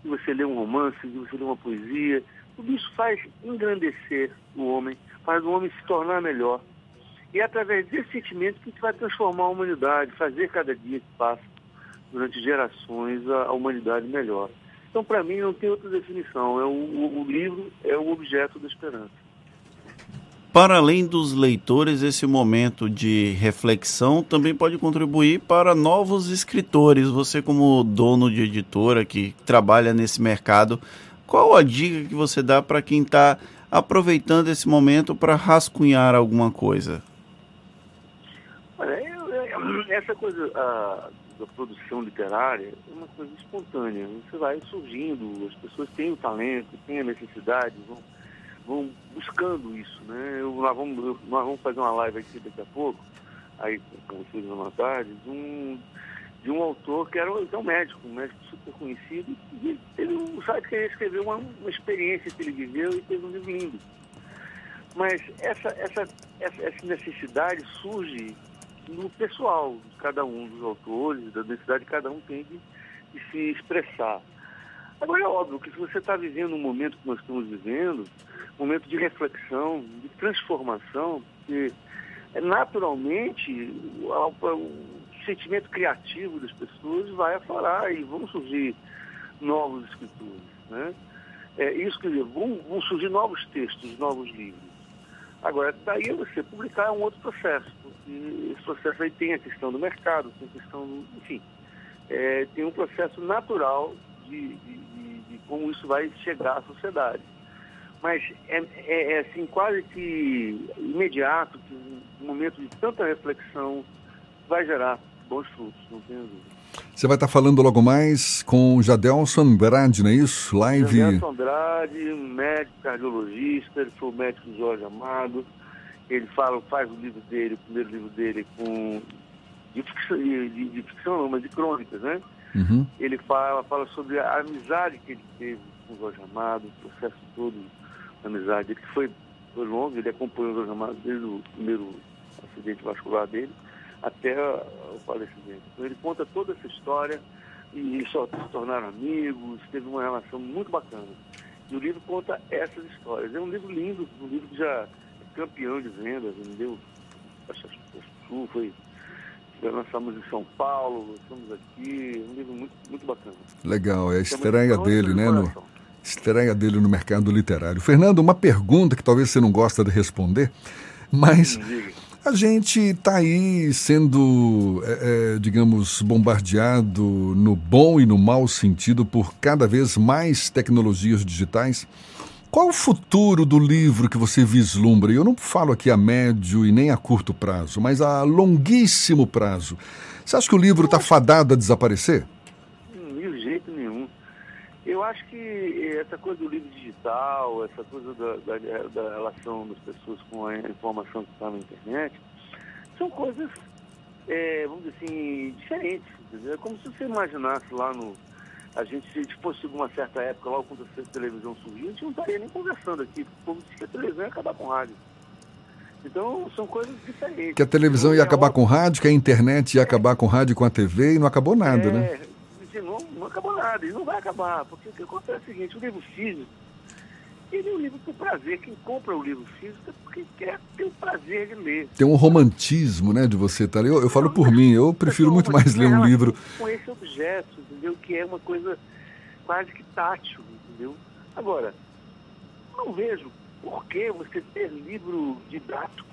de você ler um romance, de você ler uma poesia, tudo isso faz engrandecer o homem, faz o homem se tornar melhor. E é através desse sentimento que a gente vai transformar a humanidade, fazer cada dia que passa, durante gerações, a, humanidade melhor. Então, para mim, não tem outra definição. É o, o, o livro é o objeto da esperança. Para além dos leitores, esse momento de reflexão também pode contribuir para novos escritores. Você, como dono de editora que trabalha nesse mercado, qual a dica que você dá para quem está aproveitando esse momento para rascunhar alguma coisa? Olha, essa coisa a, da produção literária é uma coisa espontânea. Você vai surgindo, as pessoas têm o talento, têm a necessidade, vão, vão buscando isso. Né? Eu, nós, vamos, nós vamos fazer uma live aqui daqui a pouco, aí com vocês na tarde, de um de um autor que era um médico, um médico super conhecido, e teve um site que ele escreveu uma, uma experiência que ele viveu e teve um livro lindo. Mas essa, essa, essa, essa necessidade surge no pessoal de cada um dos autores, da necessidade que cada um tem de, de se expressar. Agora é óbvio que se você está vivendo um momento que nós estamos vivendo, um momento de reflexão, de transformação, que naturalmente o, sentimento criativo das pessoas vai aflorar e vão surgir novos escritores. Né? É, isso quer dizer, vão, vão surgir novos textos, novos livros. Agora, daí você publicar é um outro processo, porque esse processo aí tem a questão do mercado, tem a questão, do, enfim, é, tem um processo natural de, de, de, de, como isso vai chegar à sociedade. Mas é, é, é assim, quase que imediato, que um momento de tanta reflexão vai gerar bons frutos, não tenho dúvida. Você vai estar falando logo mais com Jadelson Andrade, não é isso? Live. Jadelson Andrade, médico cardiologista, ele foi o médico Jorge Amado. Ele fala, faz o livro dele, o primeiro livro dele com de ficção, de, de ficção não, mas de crônicas, né? Uhum. Ele fala, fala sobre a amizade que ele teve com o Jorge Amado, o processo todo da amizade. Ele foi, foi longo, ele acompanhou o Jorge Amado desde o primeiro acidente vascular dele até o falecimento. Então ele conta toda essa história e só se tornaram amigos, teve uma relação muito bacana. E o livro conta essas histórias. É um livro lindo, um livro que já é campeão de vendas, que foi já lançamos em São Paulo, estamos aqui, um livro muito, muito bacana. Legal, é a estreia dele, né? No, estreia dele no mercado literário. Fernando, uma pergunta que talvez você não gosta de responder, mas a gente está aí sendo, é, é, digamos, bombardeado no bom e no mau sentido por cada vez mais tecnologias digitais. Qual o futuro do livro que você vislumbra? Eu não falo aqui a médio e nem a curto prazo, mas a longuíssimo prazo. Você acha que o livro está fadado a desaparecer? De jeito nenhum. Eu acho que essa coisa do livro digital, essa coisa da, da, da relação das pessoas com a informação que está na internet, são coisas, é, vamos dizer assim, diferentes. Entendeu? É como se você imaginasse lá no, a gente, se fosse uma certa época, logo quando a televisão surgiu, a gente não estaria nem conversando aqui, porque o povo disse que a televisão ia acabar com o rádio. Então, são coisas diferentes. Que a televisão ia acabar com o rádio, que a internet ia acabar com o rádio e com a TV, e não acabou nada, é, né? Não, não acabou nada, e não vai acabar, porque o que acontece é o seguinte, o livro físico, ele é um livro por prazer. Quem compra o livro físico é porque quer ter o prazer de ler. Tem um romantismo, né, de você estar tá Eu, eu falo por mim, eu prefiro muito mais ler um livro. Com esse objeto, entendeu? Que é uma coisa quase que tátil, entendeu? Agora, não vejo por que você ter livro didático,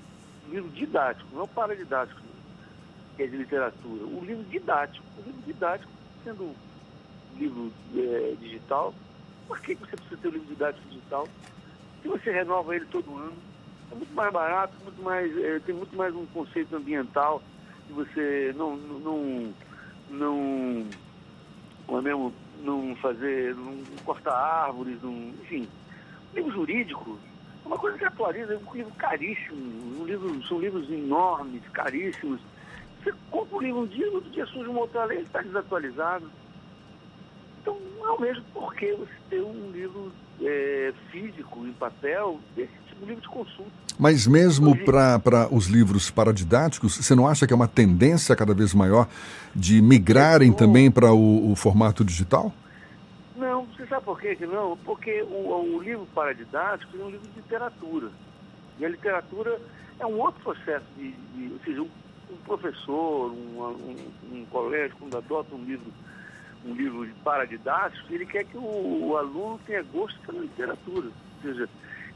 livro didático, não paradidático, que é de literatura, o livro didático. O livro didático, sendo livro é, digital, por que você precisa ter o livro didático digital? Se você renova ele todo ano, é muito mais barato, muito mais, é, tem muito mais um conceito ambiental, que você não, não, não, não, é mesmo, não fazer, não cortar árvores, não, enfim. O livro jurídico é uma coisa que atualiza, é um livro caríssimo, um livro, são livros enormes, caríssimos. Você compra o livro um dia, no outro dia surge uma outra lei, está desatualizado. Então, não vejo por que você ter um livro é, físico, em papel, desse tipo de livro de consulta. Mas mesmo para os livros paradidáticos, você não acha que é uma tendência cada vez maior de migrarem também para o, o, formato digital? Não, você sabe por quê que não? Porque o, o livro paradidático é um livro de literatura. E a literatura é um outro processo de, de ou seja, um, um professor, um, um, um colégio, quando adota um livro um livro paradidático, ele quer que o, o, aluno tenha gosto pela literatura, ou seja,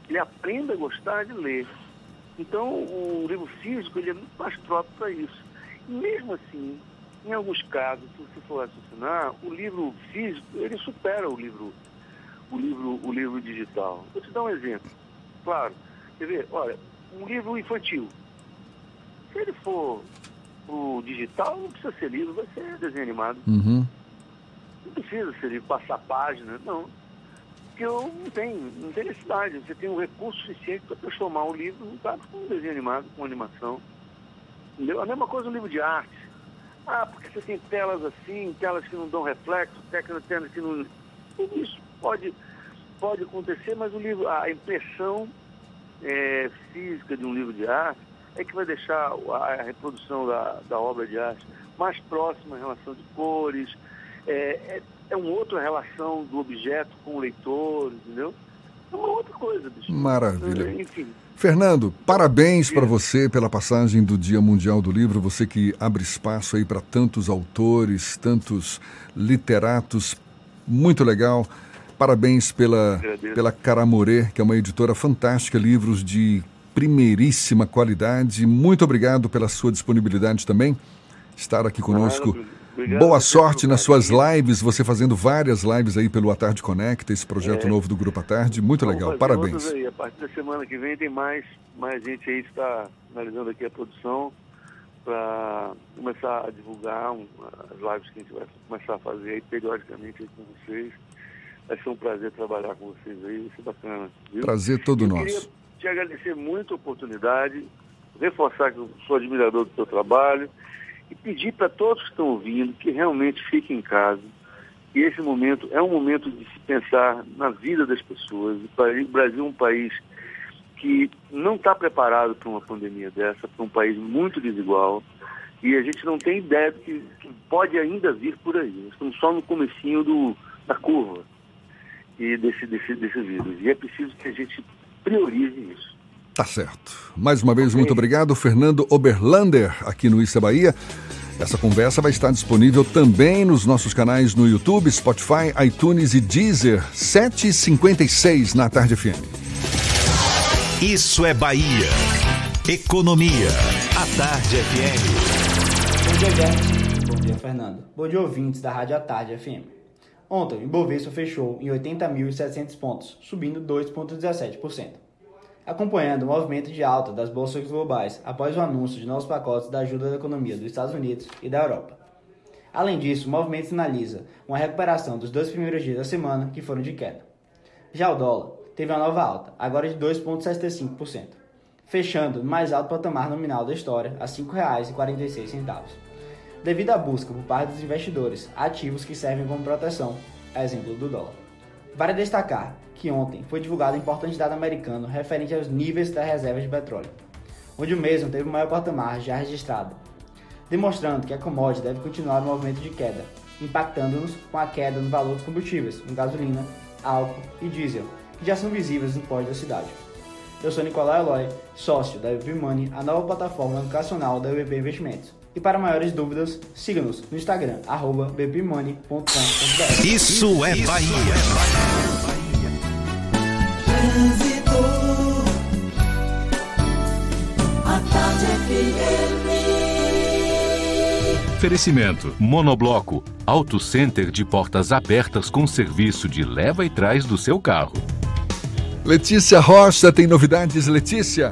ele aprenda a gostar de ler. Então, o livro físico ele é muito mais próprio para isso. E mesmo assim, em alguns casos, se você for raciocinar, o livro físico ele supera o livro, o livro, o livro digital. Vou te dar um exemplo. Claro, quer ver? Olha, um livro infantil. Se ele for o digital, não precisa ser livro, vai ser desenho animado. Uhum. Não precisa ser passar página, não. Porque eu não tenho, não tem necessidade. Você tem um recurso suficiente para transformar um livro num com um desenho animado, com animação. Entendeu? A mesma coisa no livro de arte. Ah, porque você tem telas assim, telas que não dão reflexo, telas que não. Tudo isso pode, pode acontecer, mas o livro, a impressão é, física de um livro de arte é que vai deixar a reprodução da, da obra de arte mais próxima em relação de cores, é, é, é uma outra relação do objeto com o leitor, entendeu? É uma outra coisa, bicho. Maravilha. É, enfim. Fernando, parabéns para você pela passagem do Dia Mundial do Livro, você que abre espaço aí para tantos autores, tantos literatos, muito legal. Parabéns pela, pela Caramorê, que é uma editora fantástica, livros de primeiríssima qualidade. Muito obrigado pela sua disponibilidade também, estar aqui conosco. Obrigado, Boa sorte nas suas lives, você fazendo várias lives aí pelo A Tarde Conecta, esse projeto é. novo do Grupo A Tarde, muito legal, parabéns. Aí. A partir da semana que vem tem mais, mais gente aí que está analisando aqui a produção para começar a divulgar um, as lives que a gente vai começar a fazer aí periodicamente aí com vocês. Vai ser um prazer trabalhar com vocês aí, vai ser bacana. Viu? Prazer todo Eu nosso. Queria te agradecer muito a oportunidade, reforçar que eu sou admirador do teu trabalho e pedir para todos que estão ouvindo que realmente fiquem em casa. E esse momento é um momento de se pensar na vida das pessoas. O Brasil é um país que não está preparado para uma pandemia dessa, para um país muito desigual. E a gente não tem ideia do que, que pode ainda vir por aí. Estamos só no comecinho do, da curva e desse, desse, desse vírus. E é preciso que a gente priorize isso. Tá certo. Mais uma vez, muito obrigado, Fernando Oberlander, aqui no Issa Bahia. Essa conversa vai estar disponível também nos nossos canais no YouTube, Spotify, iTunes e Deezer, 7h56 na Tarde FM. Isso é Bahia. Economia. A Tarde FM. Bom dia, Jefferson. Bom dia, Fernando. Bom dia, ouvintes da Rádio à Tarde FM. Ontem, o Ibovespa fechou em 80.700 pontos, subindo 2,17%. Acompanhando o movimento de alta das bolsas globais após o anúncio de novos pacotes da ajuda da economia dos Estados Unidos e da Europa. Além disso, o movimento sinaliza uma recuperação dos dois primeiros dias da semana que foram de queda. Já o dólar teve uma nova alta, agora de 2,75%, fechando no mais alto patamar nominal da história, a R$ 5,46, devido à busca por parte dos investidores ativos que servem como proteção, exemplo do dólar. Vale destacar que ontem foi divulgado um importante dado americano referente aos níveis das reservas de petróleo, onde o mesmo teve o maior patamar já registrado, demonstrando que a commodity deve continuar no movimento de queda, impactando-nos com a queda no valor dos combustíveis, como gasolina, álcool e diesel, que já são visíveis nos postos da cidade. Eu sou Nicolau Eloy, sócio da UB Money, a nova plataforma educacional da UB Investimentos. E para maiores dúvidas, siga-nos no Instagram, arroba bpmoney.com.br. Isso é Bahia. Trânsito. A tarde FM. Oferecimento: Monobloco, Auto Center de portas abertas com serviço de leva e trás do seu carro. Letícia Rocha, tem novidades, Letícia?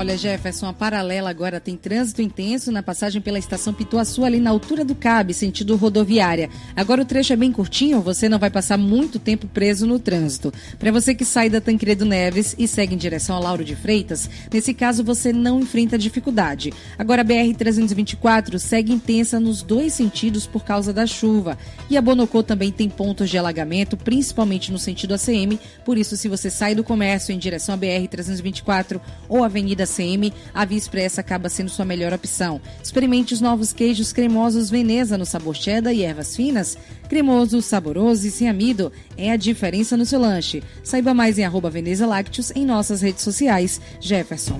Olha, Jefferson, a paralela agora tem trânsito intenso na passagem pela estação Pituaçu, ali na altura do Cabe, sentido rodoviária. Agora o trecho é bem curtinho, você não vai passar muito tempo preso no trânsito. Para você que sai da Tancredo Neves e segue em direção a Lauro de Freitas, nesse caso você não enfrenta dificuldade. Agora a BR-324 segue intensa nos dois sentidos por causa da chuva. E a Bonocô também tem pontos de alagamento, principalmente no sentido ACM. Por isso, se você sai do comércio em direção à BR-324 ou Avenida CM, a Via Expressa acaba sendo sua melhor opção. Experimente os novos queijos cremosos Veneza no sabor cheddar e ervas finas. Cremoso, saboroso e sem amido é a diferença no seu lanche. Saiba mais em arroba Veneza Lácteos em nossas redes sociais. Jefferson.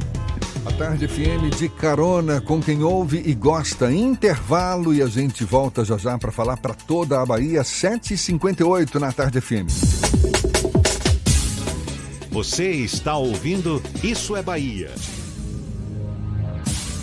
A Tarde FM de carona com quem ouve e gosta. Intervalo e a gente volta já já para falar para toda a Bahia, 7h58 na Tarde FM. Você está ouvindo Isso é Bahia.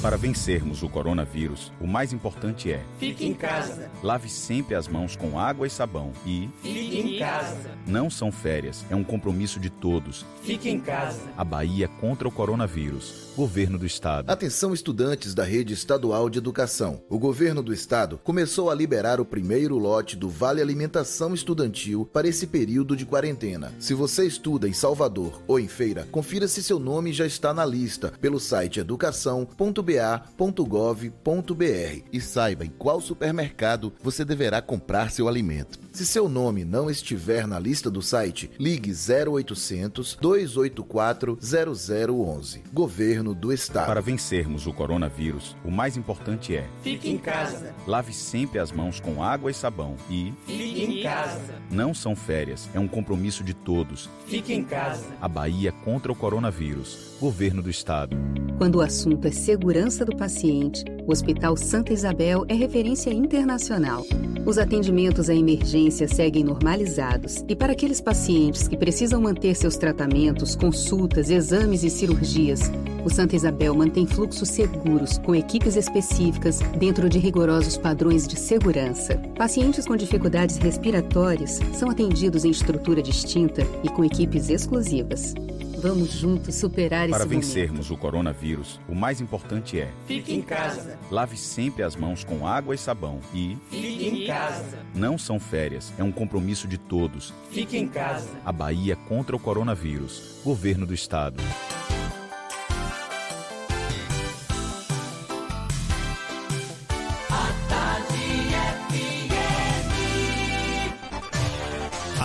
Para vencermos o coronavírus, o mais importante é: Fique em casa. lave sempre as mãos com água e sabão e Fique em casa. não são férias, é um compromisso de todos. Fique em casa. A Bahia contra o coronavírus. Governo do Estado. Atenção estudantes da rede estadual de educação. O governo do estado começou a liberar o primeiro lote do Vale Alimentação Estudantil para esse período de quarentena. Se você estuda em Salvador ou em Feira, confira se seu nome já está na lista pelo site educação.ba.gov.br e saiba em qual supermercado você deverá comprar seu alimento. Se seu nome não estiver na lista do site, ligue 0800 284 0011. Governo do Estado. Para vencermos o coronavírus, o mais importante é: Fique em casa. lave sempre as mãos com água e sabão e Fique em casa. não são férias, é um compromisso de todos. Fique em casa. A Bahia contra o coronavírus. Governo do Estado. Quando o assunto é segurança do paciente, o Hospital Santa Isabel é referência internacional. Os atendimentos à emergência seguem normalizados e para aqueles pacientes que precisam manter seus tratamentos, consultas, exames e cirurgias, o Santa Isabel mantém fluxos seguros com equipes específicas dentro de rigorosos padrões de segurança. Pacientes com dificuldades respiratórias são atendidos em estrutura distinta e com equipes exclusivas. Vamos juntos superar Para esse vencermos o coronavírus, o mais importante é: Fique em casa. lave sempre as mãos com água e sabão e Fique em casa. não são férias, é um compromisso de todos. Fique em casa. A Bahia contra o coronavírus. Governo do Estado.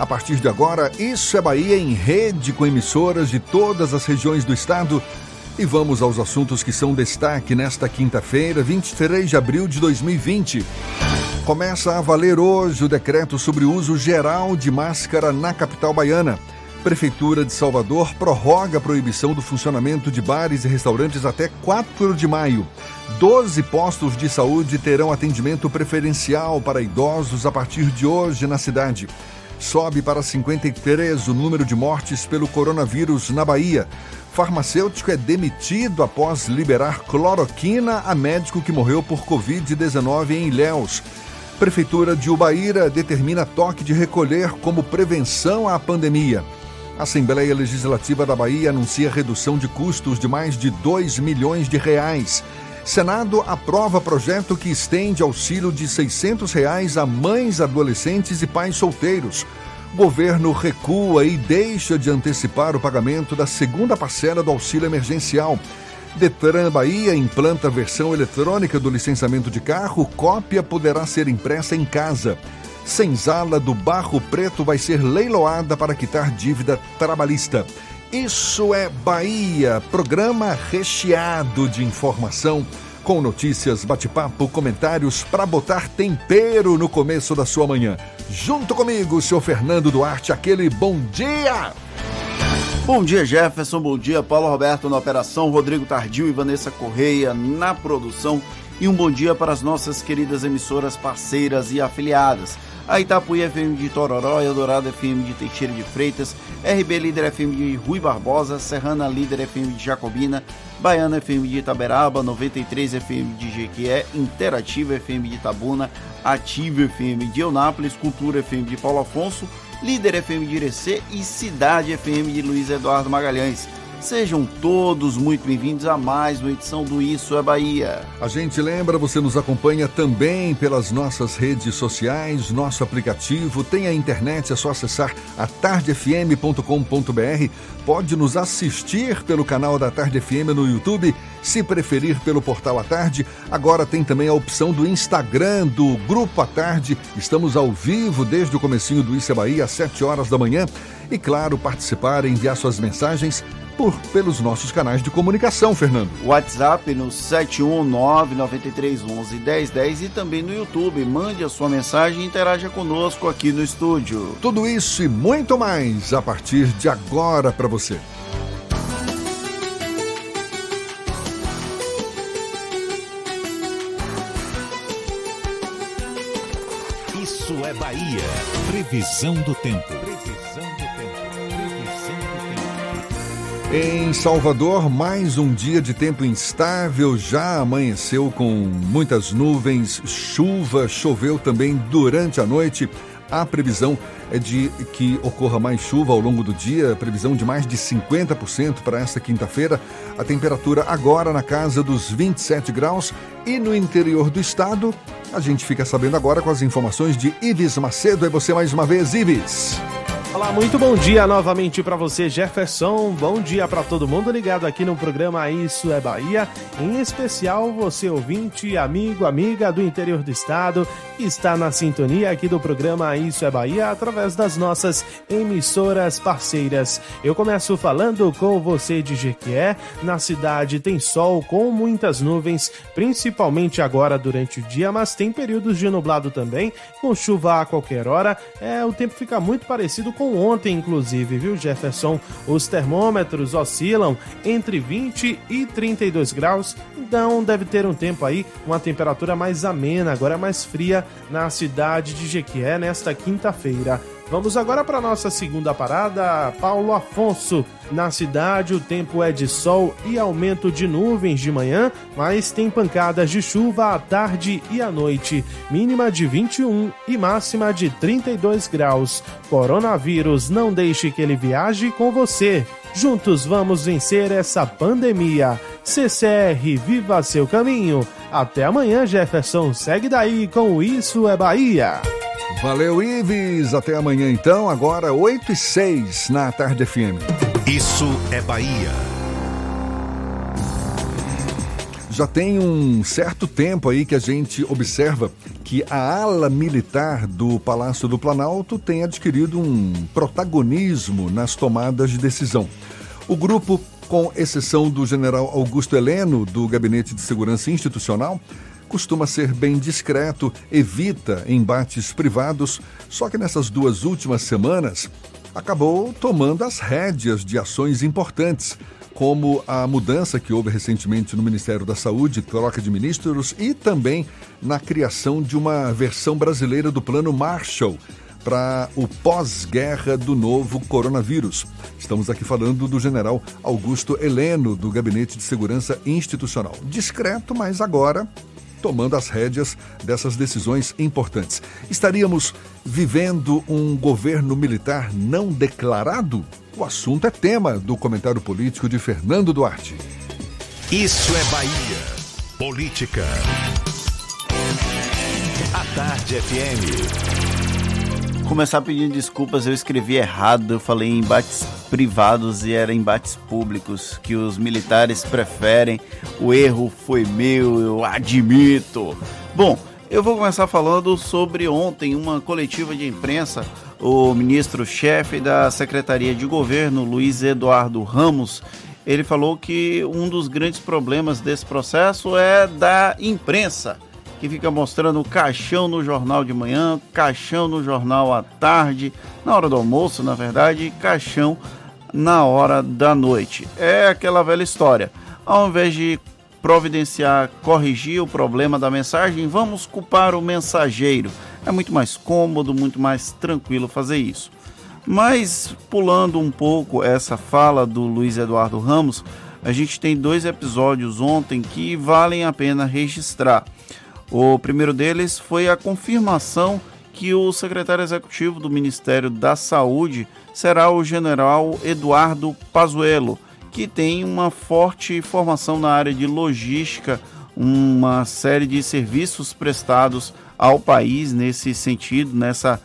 A partir de agora, Isso é Bahia em rede com emissoras de todas as regiões do estado. E vamos aos assuntos que são destaque nesta quinta-feira, 23 de abril de 2020. Começa a valer hoje o decreto sobre o uso geral de máscara na capital baiana. Prefeitura de Salvador prorroga a proibição do funcionamento de bares e restaurantes até 4 de maio. Doze postos de saúde terão atendimento preferencial para idosos a partir de hoje na cidade. Sobe para 53 o número de mortes pelo coronavírus na Bahia. Farmacêutico é demitido após liberar cloroquina a médico que morreu por Covid-19 em Ilhéus. Prefeitura de Ubaíra determina toque de recolher como prevenção à pandemia. Assembleia Legislativa da Bahia anuncia redução de custos de mais de 2 milhões de reais. Senado aprova projeto que estende auxílio de 600 reais a mães, adolescentes e pais solteiros. Governo recua e deixa de antecipar o pagamento da segunda parcela do auxílio emergencial. Detran Bahia implanta versão eletrônica do licenciamento de carro. Cópia poderá ser impressa em casa. Senzala do Barro Preto vai ser leiloada para quitar dívida trabalhista. Isso é Bahia, programa recheado de informação, com notícias, bate-papo, comentários para botar tempero no começo da sua manhã. Junto comigo, seu Fernando Duarte, aquele bom dia! Bom dia, Jefferson. Bom dia, Paulo Roberto na operação, Rodrigo Tardio e Vanessa Correia na produção. E um bom dia para as nossas queridas emissoras parceiras e afiliadas. A Itapuí FM de Tororó, Eldorado FM de Teixeira de Freitas, RB Líder FM de Rui Barbosa, Serrana Líder FM de Jacobina, Baiana FM de Itaberaba, 93 FM de Jequié, Interativa FM de Itabuna, Ativa FM de Eunápolis, Cultura FM de Paulo Afonso, Líder FM de Irecê e Cidade FM de Luiz Eduardo Magalhães. Sejam todos muito bem-vindos a mais uma edição do Isso é Bahia. A gente lembra, você nos acompanha também pelas nossas redes sociais, nosso aplicativo, tem a internet, é só acessar atardefm.com.br. Pode nos assistir pelo canal da Tarde FM no YouTube, se preferir pelo portal à tarde. Agora tem também a opção do Instagram do Grupo à Tarde. Estamos ao vivo desde o comecinho do Isso é Bahia, às 7 horas da manhã. E claro, participar, enviar suas mensagens por, pelos nossos canais de comunicação, Fernando. WhatsApp no 71993111010 e também no YouTube. Mande a sua mensagem e interaja conosco aqui no estúdio. Tudo isso e muito mais a partir de agora para você. Isso é Bahia. Previsão do tempo. Em Salvador, mais um dia de tempo instável. Já amanheceu com muitas nuvens, chuva, choveu também durante a noite. A previsão é de que ocorra mais chuva ao longo do dia, previsão de mais de 50% para esta quinta-feira. A temperatura agora na casa dos 27 graus e no interior do estado, a gente fica sabendo agora com as informações de Ives Macedo. É você mais uma vez, Ives. Olá, muito bom dia novamente para você, Jefferson. Bom dia para todo mundo ligado aqui no programa Isso é Bahia. Em especial você ouvinte, amigo, amiga do interior do estado, que está na sintonia aqui do programa Isso é Bahia através das nossas emissoras parceiras. Eu começo falando com você de Jequié. Na cidade tem sol com muitas nuvens, principalmente agora durante o dia, mas tem períodos de nublado também, com chuva a qualquer hora. É, o tempo fica muito parecido com ontem, inclusive, viu, Jefferson? Os termômetros oscilam entre 20 e 32 graus, então deve ter um tempo aí, uma temperatura mais amena, agora mais fria na cidade de Jequié nesta quinta-feira. Vamos agora para nossa segunda parada, Paulo Afonso. Na cidade, o tempo é de sol e aumento de nuvens de manhã, mas tem pancadas de chuva à tarde e à noite. Mínima de 21 e máxima de 32 graus. Coronavírus, não deixe que ele viaje com você. Juntos vamos vencer essa pandemia. CCR, viva seu caminho. Até amanhã, Jefferson. Segue daí com Isso é Bahia. Valeu, Ives. Até amanhã, então. Agora, 8 e 6 na Tarde FM. Isso é Bahia. Já tem um certo tempo aí que a gente observa que a ala militar do Palácio do Planalto tem adquirido um protagonismo nas tomadas de decisão. O grupo, com exceção do general Augusto Heleno, do Gabinete de Segurança Institucional, costuma ser bem discreto, evita embates privados, só que nessas duas últimas semanas acabou tomando as rédeas de ações importantes, como a mudança que houve recentemente no Ministério da Saúde, troca de ministros, e também na criação de uma versão brasileira do Plano Marshall para o pós-guerra do novo coronavírus. Estamos aqui falando do general Augusto Heleno, do Gabinete de Segurança Institucional. Discreto, mas agora tomando as rédeas dessas decisões importantes. Estaríamos vivendo um governo militar não declarado? O assunto é tema do comentário político de Fernando Duarte. Isso é Bahia. Política. A Tarde FM começar pedindo desculpas, eu escrevi errado, eu falei em embates privados e era embates públicos que os militares preferem. O erro foi meu, eu admito. Bom, eu vou começar falando sobre ontem uma coletiva de imprensa. O ministro-chefe da Secretaria de Governo, Luiz Eduardo Ramos, ele falou que um dos grandes problemas desse processo é da imprensa que fica mostrando caixão no jornal de manhã, caixão no jornal à tarde, na hora do almoço, na verdade, e caixão na hora da noite. É aquela velha história. Ao invés de providenciar, corrigir o problema da mensagem, vamos culpar o mensageiro. É muito mais cômodo, muito mais tranquilo fazer isso. Mas pulando um pouco essa fala do Luiz Eduardo Ramos, a gente tem dois episódios ontem que valem a pena registrar. O primeiro deles foi a confirmação que o secretário executivo do Ministério da Saúde será o general Eduardo Pazuello, que tem uma forte formação na área de logística, uma série de serviços prestados ao país nesse sentido, nessa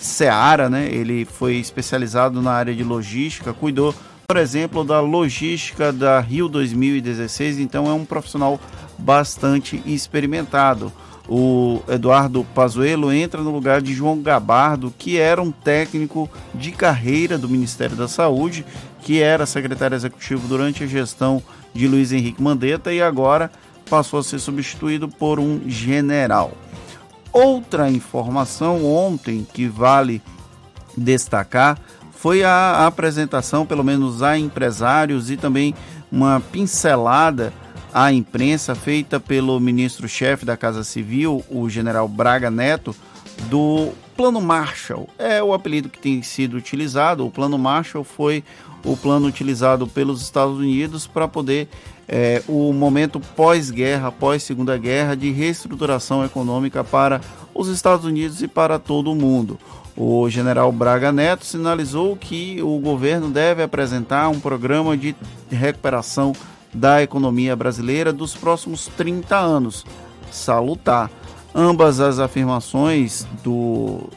seara, né? Ele foi especializado na área de logística, cuidou, por exemplo, da logística da Rio 2016, então é um profissional bastante experimentado. O Eduardo Pazuello entra no lugar de João Gabardo, que era um técnico de carreira do Ministério da Saúde, que era secretário executivo durante a gestão de Luiz Henrique Mandetta e agora passou a ser substituído por um general. Outra informação ontem que vale destacar foi a apresentação, pelo menos a empresários e também uma pincelada à imprensa feita pelo ministro-chefe da Casa Civil, o general Braga Neto, do Plano Marshall. É o apelido que tem sido utilizado. O Plano Marshall foi o plano utilizado pelos Estados Unidos para poder é, o momento pós-guerra, pós-segunda guerra, de reestruturação econômica para os Estados Unidos e para todo o mundo. O general Braga Neto sinalizou que o governo deve apresentar um programa de recuperação da economia brasileira dos próximos 30 anos. Salutar. Ambas as afirmações do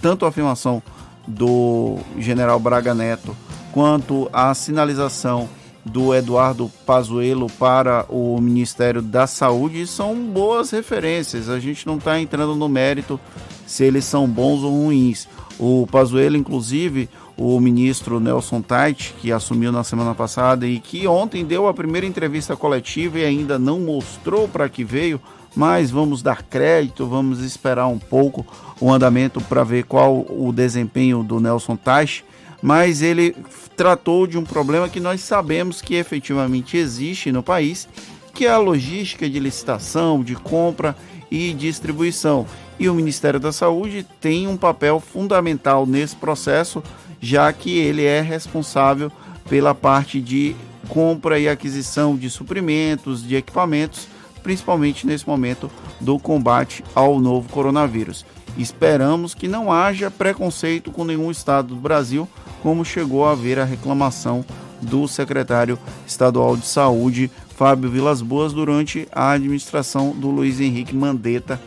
tanto a afirmação do general Braga Neto quanto à sinalização do Eduardo Pazuello para o Ministério da Saúde são boas referências. A gente não está entrando no mérito se eles são bons ou ruins. O Pazuello, inclusive, o ministro Nelson Tait, que assumiu na semana passada e que ontem deu a primeira entrevista coletiva e ainda não mostrou para que veio, mas vamos dar crédito, vamos esperar um pouco o andamento para ver qual o desempenho do Nelson Tait mas ele tratou de um problema que nós sabemos que efetivamente existe no país, que é a logística de licitação, de compra e distribuição. E o Ministério da Saúde tem um papel fundamental nesse processo, já que ele é responsável pela parte de compra e aquisição de suprimentos, de equipamentos, principalmente nesse momento do combate ao novo coronavírus. Esperamos que não haja preconceito com nenhum estado do Brasil, como chegou a haver a reclamação do secretário estadual de saúde, Fábio Vilas Boas, durante a administração do Luiz Henrique Mandetta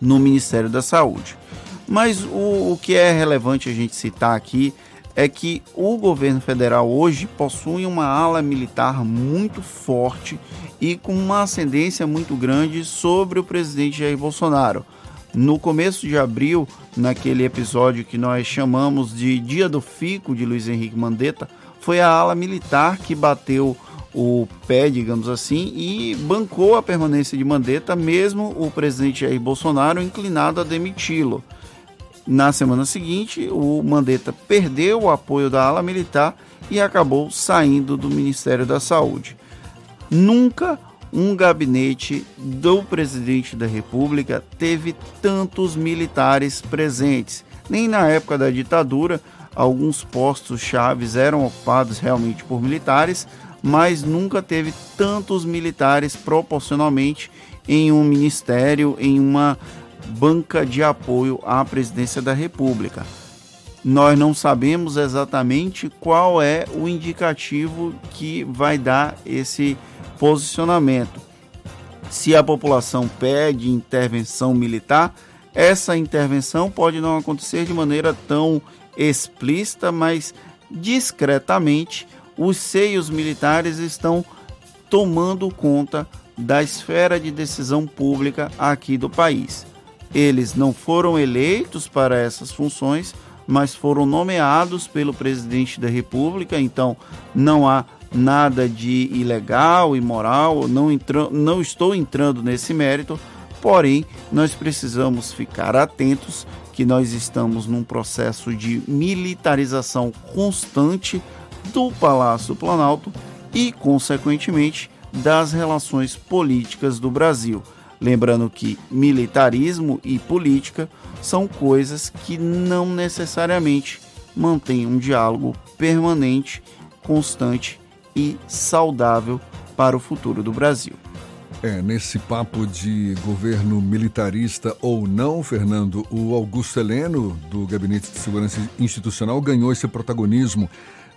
no Ministério da Saúde. Mas o, o que é relevante a gente citar aqui é que o governo federal hoje possui uma ala militar muito forte e com uma ascendência muito grande sobre o presidente Jair Bolsonaro. No começo de abril, naquele episódio que nós chamamos de Dia do Fico de Luiz Henrique Mandetta, foi a ala militar que bateu o pé, digamos assim, e bancou a permanência de Mandetta, mesmo o presidente Jair Bolsonaro inclinado a demiti-lo. Na semana seguinte, o Mandetta perdeu o apoio da ala militar e acabou saindo do Ministério da Saúde. Nunca um gabinete do presidente da República teve tantos militares presentes. Nem na época da ditadura, alguns postos chaves eram ocupados realmente por militares, mas nunca teve tantos militares proporcionalmente em um ministério, em uma banca de apoio à presidência da República. Nós não sabemos exatamente qual é o indicativo que vai dar esse posicionamento. Se a população pede intervenção militar, essa intervenção pode não acontecer de maneira tão explícita, mas discretamente os seios militares estão tomando conta da esfera de decisão pública aqui do país. Eles não foram eleitos para essas funções, mas foram nomeados pelo presidente da República, então não há nada de ilegal, imoral, não, não estou entrando nesse mérito, porém nós precisamos ficar atentos que nós estamos num processo de militarização constante do Palácio Planalto e, consequentemente, das relações políticas do Brasil. Lembrando que militarismo e política são coisas que não necessariamente mantêm um diálogo permanente, constante e saudável para o futuro do Brasil. É, nesse papo de governo militarista ou não, Fernando, o Augusto Heleno, do Gabinete de Segurança Institucional, ganhou esse protagonismo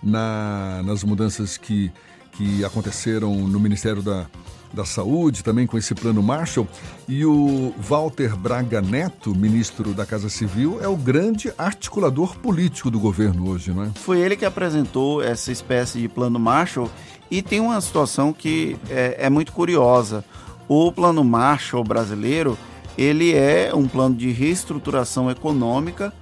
na, nas mudanças que, que aconteceram no Ministério da, da Saúde, também com esse plano Marshall. E o Walter Braga Neto, ministro da Casa Civil, é o grande articulador político do governo hoje, não é? Foi ele que apresentou essa espécie de plano Marshall e tem uma situação que é, é muito curiosa. O plano Marshall brasileiro, ele é um plano de reestruturação econômica,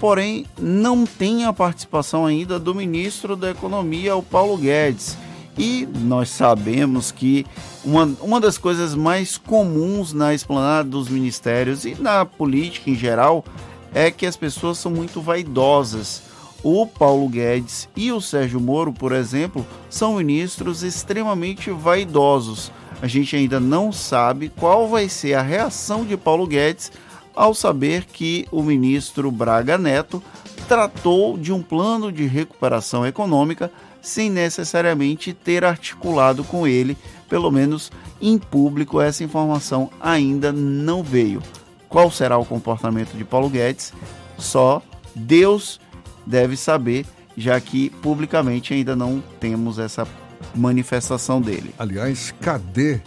porém não tem a participação ainda do ministro da Economia, o Paulo Guedes e nós sabemos que uma, uma das coisas mais comuns na esplanada dos ministérios e na política em geral é que as pessoas são muito vaidosas. O Paulo Guedes e o Sérgio Moro, por exemplo, são ministros extremamente vaidosos. A gente ainda não sabe qual vai ser a reação de Paulo Guedes ao saber que o ministro Braga Neto tratou de um plano de recuperação econômica sem necessariamente ter articulado com ele, pelo menos em público, essa informação ainda não veio. Qual será o comportamento de Paulo Guedes? Só Deus deve saber, já que publicamente ainda não temos essa manifestação dele. Aliás, cadê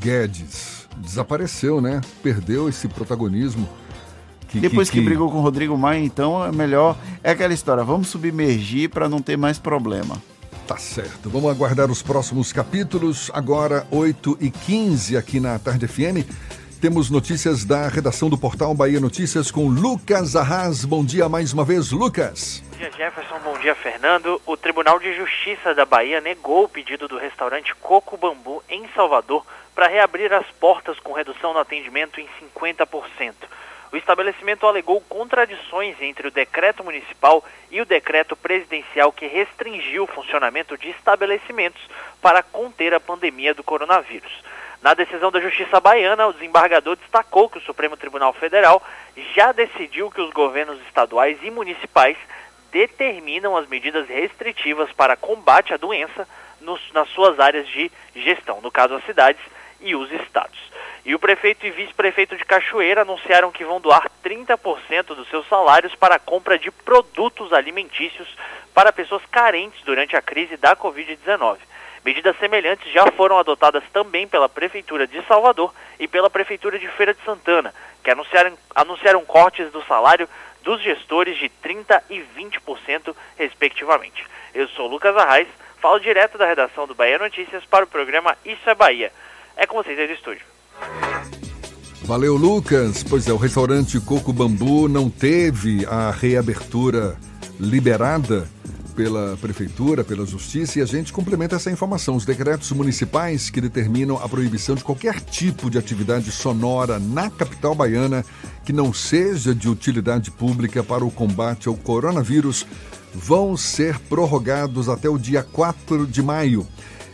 Guedes? Desapareceu, né? Perdeu esse protagonismo que Depois que, que- brigou com o Rodrigo Maia, então é melhor. É aquela história, vamos submergir para não ter mais problema. Tá certo. Vamos aguardar os próximos capítulos. Agora, 8 e 15 aqui na Tarde FM. Temos notícias da redação do portal Bahia Notícias com Lucas Arras. Bom dia mais uma vez, Lucas. Bom dia, Jefferson. Bom dia, Fernando. O Tribunal de Justiça da Bahia negou o pedido do restaurante Coco Bambu, em Salvador, para reabrir as portas com redução no atendimento em 50%. O estabelecimento alegou contradições entre o decreto municipal e o decreto presidencial que restringiu o funcionamento de estabelecimentos para conter a pandemia do coronavírus. Na decisão da Justiça Baiana, o desembargador destacou que o Supremo Tribunal Federal já decidiu que os governos estaduais e municipais determinam as medidas restritivas para combate à doença nos- nas suas áreas de gestão, no caso as cidades e os estados. E o prefeito e vice-prefeito de Cachoeira anunciaram que vão doar 30% dos seus salários para a compra de produtos alimentícios para pessoas carentes durante a crise da Covid-19. Medidas semelhantes já foram adotadas também pela Prefeitura de Salvador e pela Prefeitura de Feira de Santana, que anunciaram, anunciaram cortes do salário dos gestores de 30% e 20%, respectivamente. Eu sou Lucas Arraes, falo direto da redação do Bahia Notícias para o programa Isso é Bahia. É com vocês aí do estúdio. Valeu, Lucas. Pois é, o restaurante Coco Bambu não teve a reabertura liberada pela prefeitura, pela justiça, e a gente complementa essa informação. Os decretos municipais que determinam a proibição de qualquer tipo de atividade sonora na capital baiana que não seja de utilidade pública para o combate ao coronavírus vão ser prorrogados até o dia 4 de maio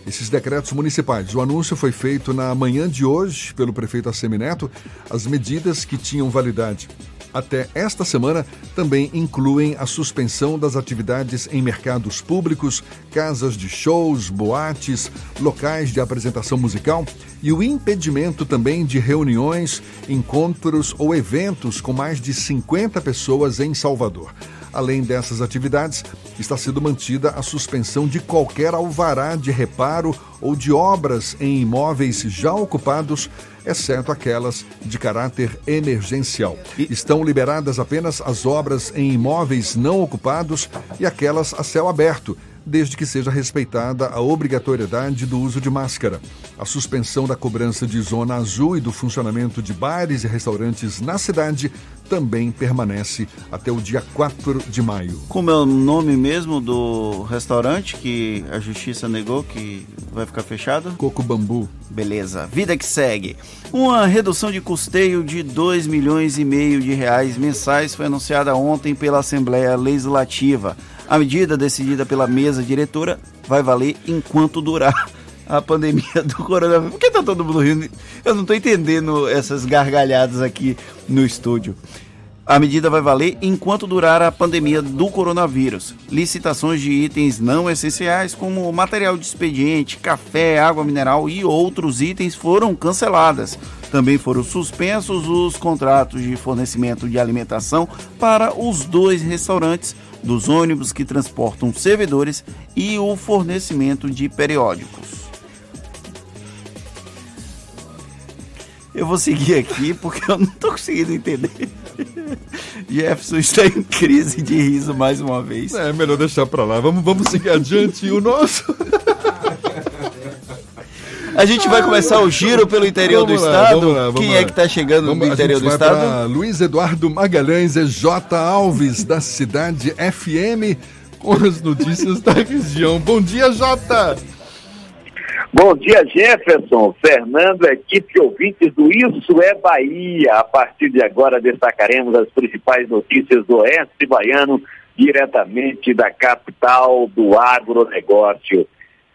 esses decretos municipais. O anúncio foi feito na manhã de hoje pelo prefeito Assemineto. As medidas que tinham validade até esta semana também incluem a suspensão das atividades em mercados públicos, casas de shows, boates, locais de apresentação musical e o impedimento também de reuniões, encontros ou eventos com mais de 50 pessoas em Salvador. Além dessas atividades, está sendo mantida a suspensão de qualquer alvará de reparo ou de obras em imóveis já ocupados, exceto aquelas de caráter emergencial. Estão liberadas apenas as obras em imóveis não ocupados e aquelas a céu aberto, desde que seja respeitada a obrigatoriedade do uso de máscara. A suspensão da cobrança de zona azul e do funcionamento de bares e restaurantes na cidade também permanece até o dia 4 de maio. Como é o nome mesmo do restaurante que a justiça negou que vai ficar fechado? Coco Bambu. Beleza. Vida que segue. Uma redução de custeio de 2 milhões e meio de reais mensais foi anunciada ontem pela Assembleia Legislativa. A medida decidida pela mesa diretora vai valer enquanto durar a pandemia do coronavírus. Por que tá todo mundo rindo? Eu não tô entendendo essas gargalhadas aqui no estúdio. A medida vai valer enquanto durar a pandemia do coronavírus. Licitações de itens não essenciais, como material de expediente, café, água mineral e outros itens, foram canceladas. Também foram suspensos os contratos de fornecimento de alimentação para os dois restaurantes dos ônibus que transportam servidores e o fornecimento de periódicos. Eu vou seguir aqui porque eu não tô conseguindo entender. Jefferson está em crise de riso mais uma vez. É melhor deixar pra lá. Vamos, vamos seguir adiante. O nosso. A gente vai começar o giro pelo interior Vamos do lá, estado. vamos lá, vamos Quem lá. é que tá chegando Vamos- do interior a do estado? Luiz Eduardo Magalhães é J. Alves, da cidade FM, com as notícias da região. Bom dia, Jota! Bom dia, Jefferson, Fernando, equipe ouvintes do Isso é Bahia. A partir de agora destacaremos as principais notícias do Oeste Baiano, diretamente da capital do agronegócio.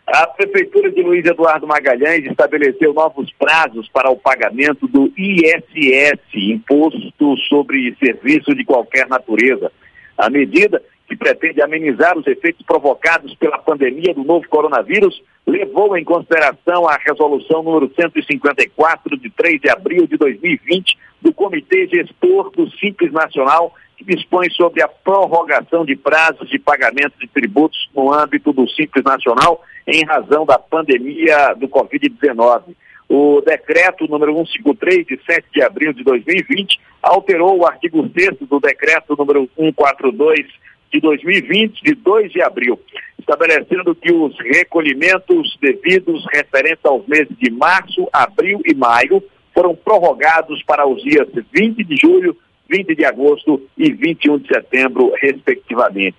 A Prefeitura de Luiz Eduardo Magalhães estabeleceu novos prazos para o pagamento do ISS, Imposto sobre Serviço de Qualquer Natureza. A medida, que pretende amenizar os efeitos provocados pela pandemia do novo coronavírus, levou em consideração a resolução número 154, de 3 de abril de 2020, do Comitê Gestor do Simples Nacional, que dispõe sobre a prorrogação de prazos de pagamento de tributos no âmbito do Simples Nacional em razão da pandemia do Covid-19. O decreto número 153, de 7 de abril de 2020, alterou o artigo 6 do decreto número 142 de 2020, de 2 de abril, estabelecendo que os recolhimentos devidos referentes aos meses de março, abril e maio foram prorrogados para os dias 20 de julho, 20 de agosto e 21 de setembro, respectivamente.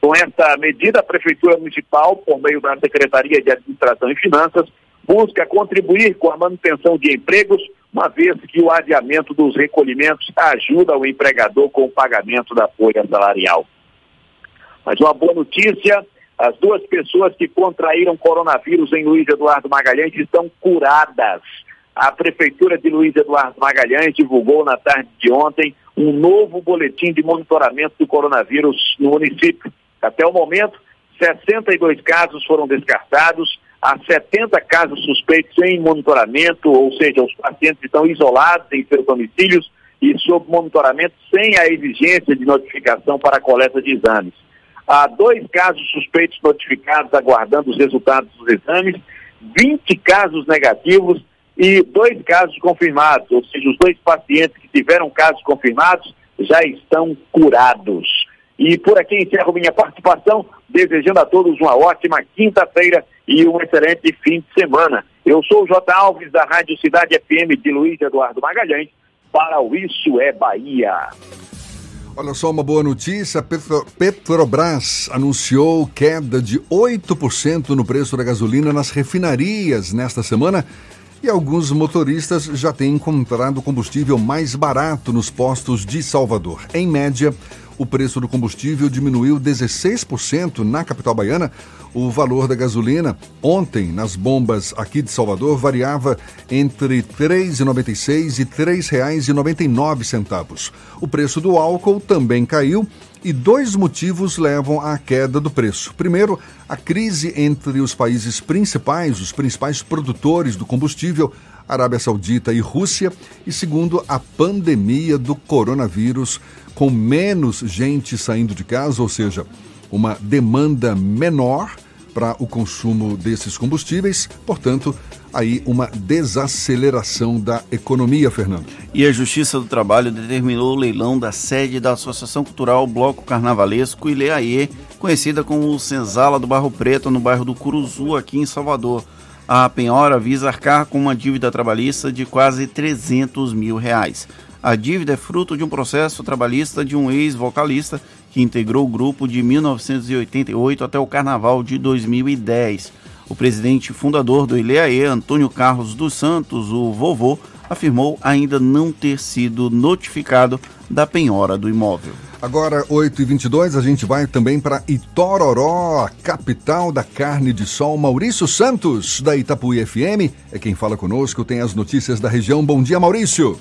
Com esta medida, a Prefeitura Municipal, por meio da Secretaria de Administração e Finanças, busca contribuir com a manutenção de empregos, uma vez que o adiamento dos recolhimentos ajuda o empregador com o pagamento da folha salarial. Mas uma boa notícia: as duas pessoas que contraíram coronavírus em Luiz Eduardo Magalhães estão curadas. A Prefeitura de Luiz Eduardo Magalhães divulgou na tarde de ontem um novo boletim de monitoramento do coronavírus no município. Até o momento, 62 casos foram descartados, há 70 casos suspeitos em monitoramento, ou seja, os pacientes estão isolados em seus domicílios e sob monitoramento sem a exigência de notificação para a coleta de exames. Há dois casos suspeitos notificados aguardando os resultados dos exames, 20 casos negativos e dois casos confirmados, ou seja, os dois pacientes que tiveram casos confirmados já estão curados. E por aqui encerro minha participação, desejando a todos uma ótima quinta-feira e um excelente fim de semana. Eu sou o J. Alves, da Rádio Cidade FM de Luiz Eduardo Magalhães, para o Isso é Bahia. Olha só uma boa notícia: Petro, Petrobras anunciou queda de 8% no preço da gasolina nas refinarias nesta semana. E alguns motoristas já têm encontrado combustível mais barato nos postos de Salvador. Em média, o preço do combustível diminuiu 16% na capital baiana. O valor da gasolina ontem nas bombas aqui de Salvador variava entre R$ 3,96 e R$ 3,99. O preço do álcool também caiu e dois motivos levam à queda do preço. Primeiro, a crise entre os países principais, os principais produtores do combustível, Arábia Saudita e Rússia, e segundo, a pandemia do coronavírus, com menos gente saindo de casa, ou seja, uma demanda menor para o consumo desses combustíveis, portanto, aí uma desaceleração da economia, Fernando. E a Justiça do Trabalho determinou o leilão da sede da Associação Cultural Bloco Carnavalesco Ileaê, conhecida como Senzala do Barro Preto, no bairro do Curuzu, aqui em Salvador. A penhora visa arcar com uma dívida trabalhista de quase 300 mil reais. A dívida é fruto de um processo trabalhista de um ex-vocalista que integrou o grupo de 1988 até o carnaval de 2010. O presidente fundador do Ileaê, Antônio Carlos dos Santos, o vovô, afirmou ainda não ter sido notificado da penhora do imóvel. Agora, 8h22, a gente vai também para Itororó, capital da carne de sol. Maurício Santos, da Itapuí FM, é quem fala conosco, tem as notícias da região. Bom dia, Maurício.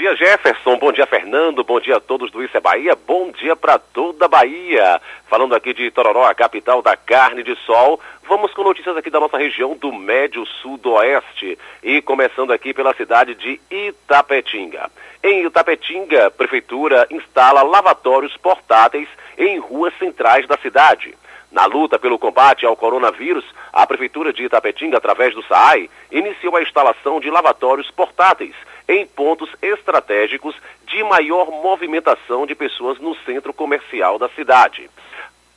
Dia, Jefferson. Bom dia, Fernando. Bom dia a todos do Isso é Bahia. Bom dia para toda a Bahia. Falando aqui de Tororó, a capital da carne de sol. Vamos com notícias aqui da nossa região do Médio Sudoeste. E começando aqui pela cidade de Itapetinga. Em Itapetinga, a prefeitura instala lavatórios portáteis em ruas centrais da cidade. Na luta pelo combate ao coronavírus, a Prefeitura de Itapetinga, através do SAAI, iniciou a instalação de lavatórios portáteis em pontos estratégicos de maior movimentação de pessoas no centro comercial da cidade.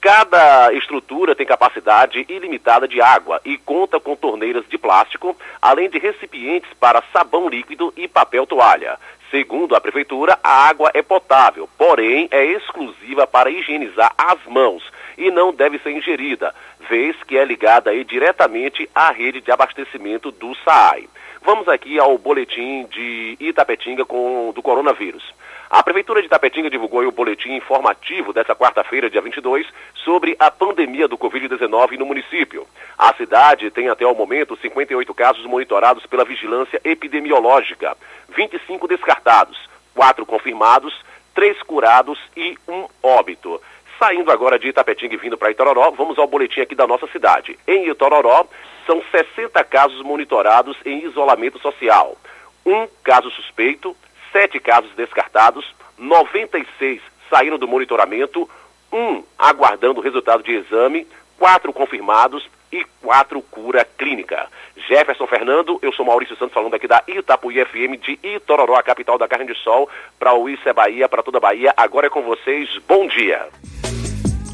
Cada estrutura tem capacidade ilimitada de água e conta com torneiras de plástico, além de recipientes para sabão líquido e papel toalha. Segundo a prefeitura, a água é potável, porém é exclusiva para higienizar as mãos e não deve ser ingerida, vez que é ligada aí diretamente à rede de abastecimento do SAAI. Vamos aqui ao boletim de Itapetinga com, do coronavírus. A Prefeitura de Itapetinga divulgou o boletim informativo desta quarta-feira, dia 22, sobre a pandemia do Covid-19 no município. A cidade tem até o momento 58 casos monitorados pela vigilância epidemiológica, 25 descartados, 4 confirmados, 3 curados e 1 óbito. Saindo agora de Itapetinga e vindo para Itororó, vamos ao boletim aqui da nossa cidade. Em Itororó, são 60 casos monitorados em isolamento social. Um caso suspeito, sete casos descartados, 96 saíram do monitoramento, um aguardando o resultado de exame, quatro confirmados e quatro cura clínica. Jefferson Fernando, eu sou Maurício Santos falando aqui da Itapuí FM de Itororó, a capital da carne de sol, para o Isso é Bahia, para toda a Bahia. Agora é com vocês, bom dia.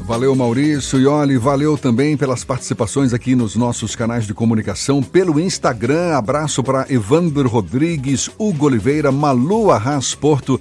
Valeu, Maurício. E olha, valeu também pelas participações aqui nos nossos canais de comunicação, pelo Instagram. Abraço para Evandro Rodrigues, Hugo Oliveira, Malu Arras Porto.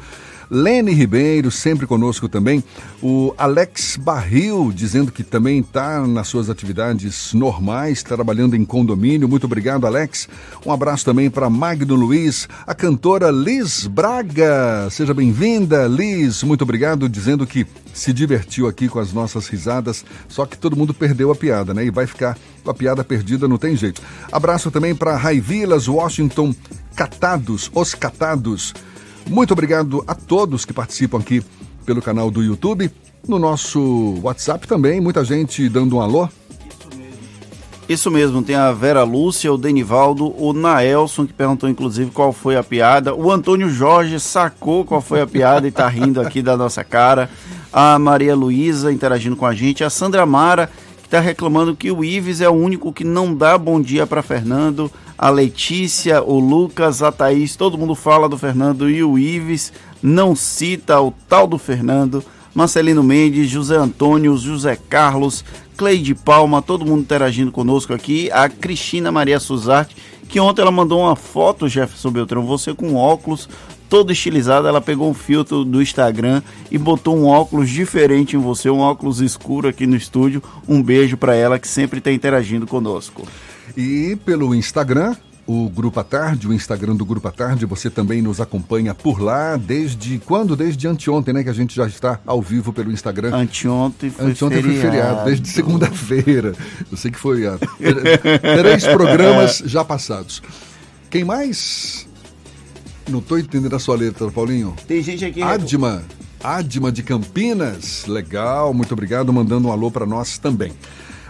Lene Ribeiro, sempre conosco também. O Alex Barril, dizendo que também está nas suas atividades normais, trabalhando em condomínio. Muito obrigado, Alex. Um abraço também para Magno Luiz, a cantora Liz Braga. Seja bem-vinda, Liz. Muito obrigado, dizendo que se divertiu aqui com as nossas risadas, só que todo mundo perdeu a piada, né? E vai ficar com a piada perdida, não tem jeito. Abraço também para Raivilas, Washington, Catados, Os Catados. Muito obrigado a todos que participam aqui pelo canal do YouTube, no nosso WhatsApp também, muita gente dando um alô. Isso mesmo, tem a Vera Lúcia, o Denivaldo, o Naelson, que perguntou inclusive qual foi a piada. O Antônio Jorge sacou qual foi a piada e tá rindo aqui da nossa cara. A Maria Luísa interagindo com a gente. A Sandra Mara, que está reclamando que o Ives é o único que não dá bom dia para Fernando a Letícia, o Lucas, a Thaís, todo mundo fala do Fernando e o Ives não cita o tal do Fernando. Marcelino Mendes, José Antônio, José Carlos, Cleide Palma, todo mundo interagindo conosco aqui. A Cristina Maria Suzarte, que ontem ela mandou uma foto, Jefferson Beltrão, você com óculos, todo estilizado. Ela pegou um filtro do Instagram e botou um óculos diferente em você, um óculos escuro aqui no estúdio. Um beijo para ela que sempre está interagindo conosco. E pelo Instagram, o Grupo à Tarde, o Instagram do Grupo à Tarde, você também nos acompanha por lá desde quando? Desde anteontem, né? Que a gente já está ao vivo pelo Instagram. Anteontem foi anteontem feriado. foi feriado, desde segunda-feira. Eu sei que foi há três programas já passados. Quem mais? Não estou entendendo a sua letra, Paulinho. Tem gente aqui. Adma. Adma de Campinas. Legal, muito obrigado. Mandando um alô para nós também.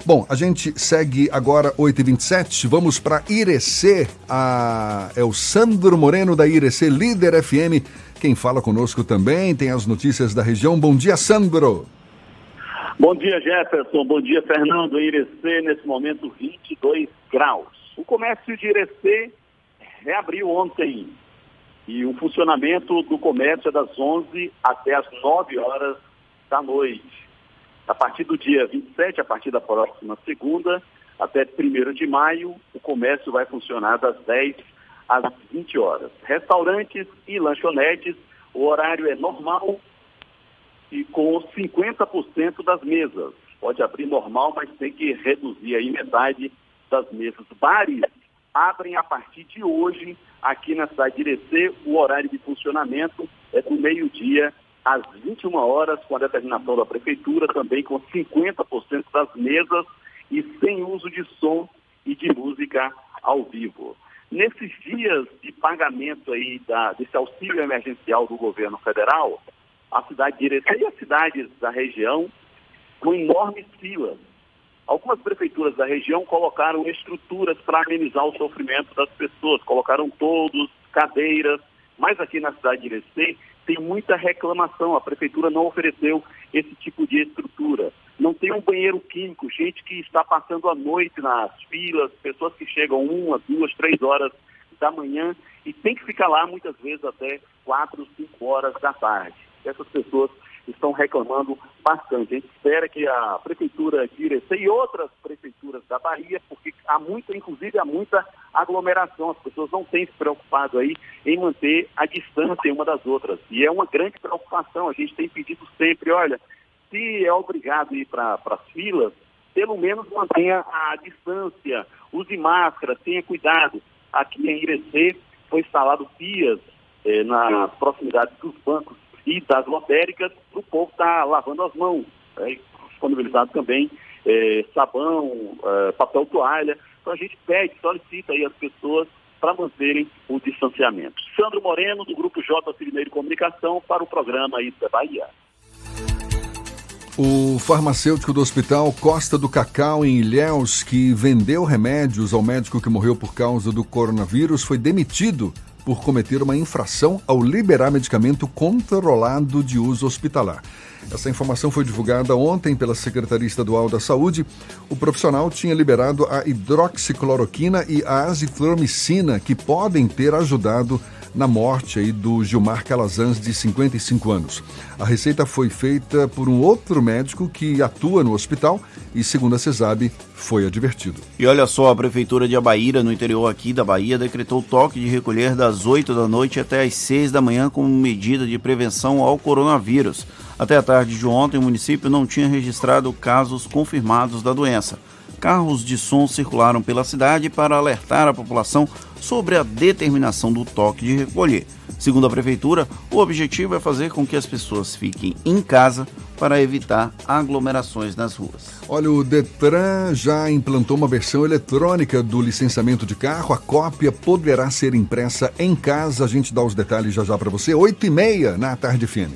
Bom, a gente segue agora 8h27. Vamos para Irecê. A... É o Sandro Moreno da Irecê, líder FM. Quem fala conosco também tem as notícias da região. Bom dia, Sandro. Bom dia, Jefferson. Bom dia, Fernando. Irecê, nesse momento, 22 graus. O comércio de Irecê reabriu ontem. E o funcionamento do comércio é das 11 até as 9 horas da noite. A partir do dia 27, a partir da próxima segunda, até 1 de maio, o comércio vai funcionar das 10 às 20 horas. Restaurantes e lanchonetes, o horário é normal e com 50% das mesas. Pode abrir normal, mas tem que reduzir aí metade das mesas. Bares abrem a partir de hoje, aqui na cidade de Irecê, o horário de funcionamento é do meio-dia às 21 horas, com a determinação da prefeitura, também com 50% das mesas e sem uso de som e de música ao vivo. Nesses dias de pagamento aí da, desse auxílio emergencial do governo federal, a cidade de Irecê e as cidades da região com enormes filas. Algumas prefeituras da região colocaram estruturas para amenizar o sofrimento das pessoas, colocaram todos, cadeiras, mas aqui na cidade de Irecê tem muita reclamação. A prefeitura não ofereceu esse tipo de estrutura. Não tem um banheiro químico, gente que está passando a noite nas filas, pessoas que chegam uma, duas, três horas da manhã e tem que ficar lá muitas vezes até quatro, cinco horas da tarde. Essas pessoas estão reclamando bastante. A gente espera que a Prefeitura de Irecê e outras prefeituras da Bahia, porque há muita, inclusive há muita aglomeração, as pessoas não têm se preocupado aí em manter a distância uma das outras. E é uma grande preocupação, a gente tem pedido sempre, olha, se é obrigado a ir para as filas, pelo menos mantenha a distância, use máscara, tenha cuidado. Aqui em Irecê foi instalado pias eh, nas proximidades dos bancos e das lotéricas, o povo está lavando as mãos. É, disponibilizado também é, sabão, é, papel toalha. Então a gente pede, solicita aí as pessoas para manterem o distanciamento. Sandro Moreno, do Grupo J Civineiro Comunicação, para o programa Isso é Bahia. O farmacêutico do Hospital Costa do Cacau, em Ilhéus, que vendeu remédios ao médico que morreu por causa do coronavírus, foi demitido por cometer uma infração ao liberar medicamento controlado de uso hospitalar. Essa informação foi divulgada ontem pela Secretaria Estadual da Saúde. O profissional tinha liberado a hidroxicloroquina e a azitromicina, que podem ter ajudado na morte aí do Gilmar Calazans, de 55 anos. A receita foi feita por um outro médico que atua no hospital e, segundo a CESAB, foi advertido. E olha só, a Prefeitura de Abaíra, no interior aqui da Bahia, decretou toque de recolher das 8 da noite até as 6 da manhã como medida de prevenção ao coronavírus. Até a tarde de ontem, o município não tinha registrado casos confirmados da doença. Carros de som circularam pela cidade para alertar a população sobre a determinação do toque de recolher. Segundo a prefeitura, o objetivo é fazer com que as pessoas fiquem em casa para evitar aglomerações nas ruas. Olha, o Detran já implantou uma versão eletrônica do licenciamento de carro. A cópia poderá ser impressa em casa. A gente dá os detalhes já já para você. 8 e meia na tarde FM.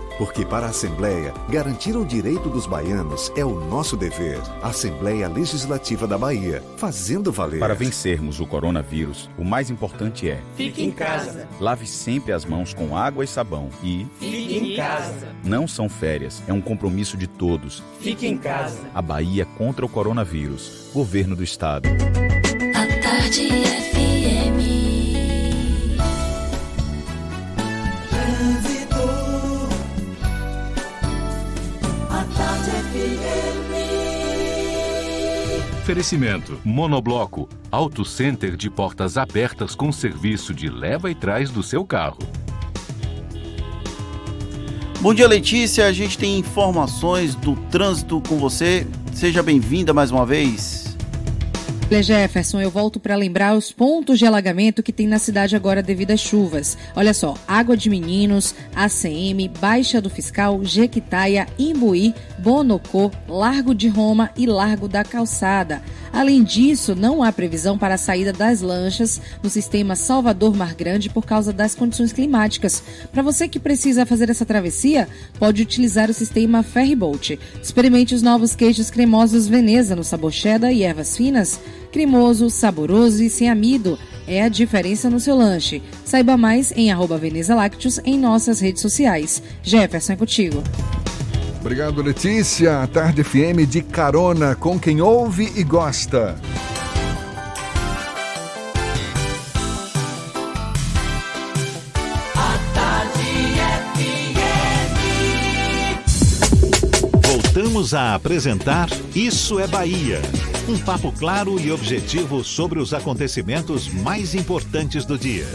Porque para a Assembleia, garantir o direito dos baianos é o nosso dever. Assembleia Legislativa da Bahia, fazendo valer. Para vencermos o coronavírus, o mais importante é: Fique em casa. lave sempre as mãos com água e sabão e Fique em casa. não são férias, é um compromisso de todos. Fique em casa. A Bahia contra o coronavírus. Governo do Estado. A tarde FM. Oferecimento: Monobloco, Auto Center de portas abertas com serviço de leva e trás do seu carro. Bom dia, Letícia. A gente tem informações do trânsito com você. Seja bem-vinda mais uma vez. Olha, Jefferson, eu volto para lembrar os pontos de alagamento que tem na cidade agora devido às chuvas. Olha só, Água de Meninos, ACM, Baixa do Fiscal, Jequitaia, Imbuí, Bonocô, Largo de Roma e Largo da Calçada. Além disso, não há previsão para a saída das lanchas no sistema Salvador Mar Grande por causa das condições climáticas. Para você que precisa fazer essa travessia, pode utilizar o sistema Ferryboat. Experimente os novos queijos cremosos Veneza no sabor cheddar e ervas finas. Cremoso, saboroso e sem amido. É a diferença no seu lanche. Saiba mais em arroba Veneza Lácteos em nossas redes sociais. Jefferson é contigo. Obrigado, Letícia. Tarde FM de carona com quem ouve e gosta. Voltamos a apresentar Isso é Bahia. Um papo claro e objetivo sobre os acontecimentos mais importantes do dia.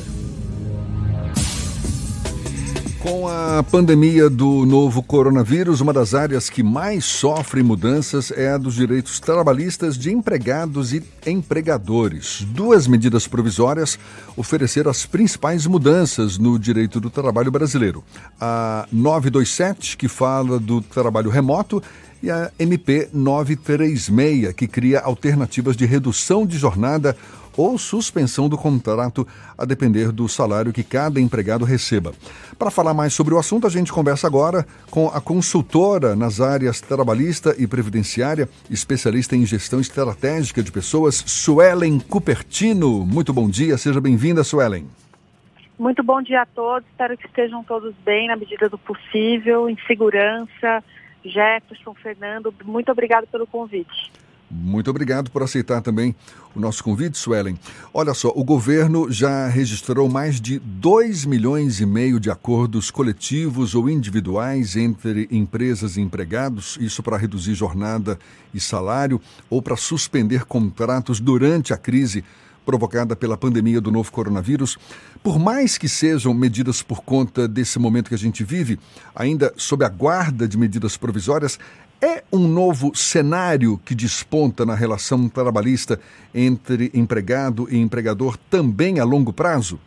Com a pandemia do novo coronavírus, uma das áreas que mais sofre mudanças é a dos direitos trabalhistas de empregados e empregadores. Duas medidas provisórias ofereceram as principais mudanças no direito do trabalho brasileiro. A 927, que fala do trabalho remoto, e a MP 936, que cria alternativas de redução de jornada ou suspensão do contrato, a depender do salário que cada empregado receba. Para falar mais sobre o assunto, a gente conversa agora com a consultora nas áreas trabalhista e previdenciária, especialista em gestão estratégica de pessoas, Suelen Cupertino. Muito bom dia, seja bem-vinda, Suelen. Muito bom dia a todos, espero que estejam todos bem na medida do possível, em segurança. Jefferson, Fernando, muito obrigado pelo convite. Muito obrigado por aceitar também o nosso convite, Suelen. Olha só, o governo já registrou mais de 2 milhões e meio de acordos coletivos ou individuais entre empresas e empregados, isso para reduzir jornada e salário ou para suspender contratos durante a crise provocada pela pandemia do novo coronavírus, por mais que sejam medidas por conta desse momento que a gente vive, ainda sob a guarda de medidas provisórias, é um novo cenário que desponta na relação trabalhista entre empregado e empregador também a longo prazo?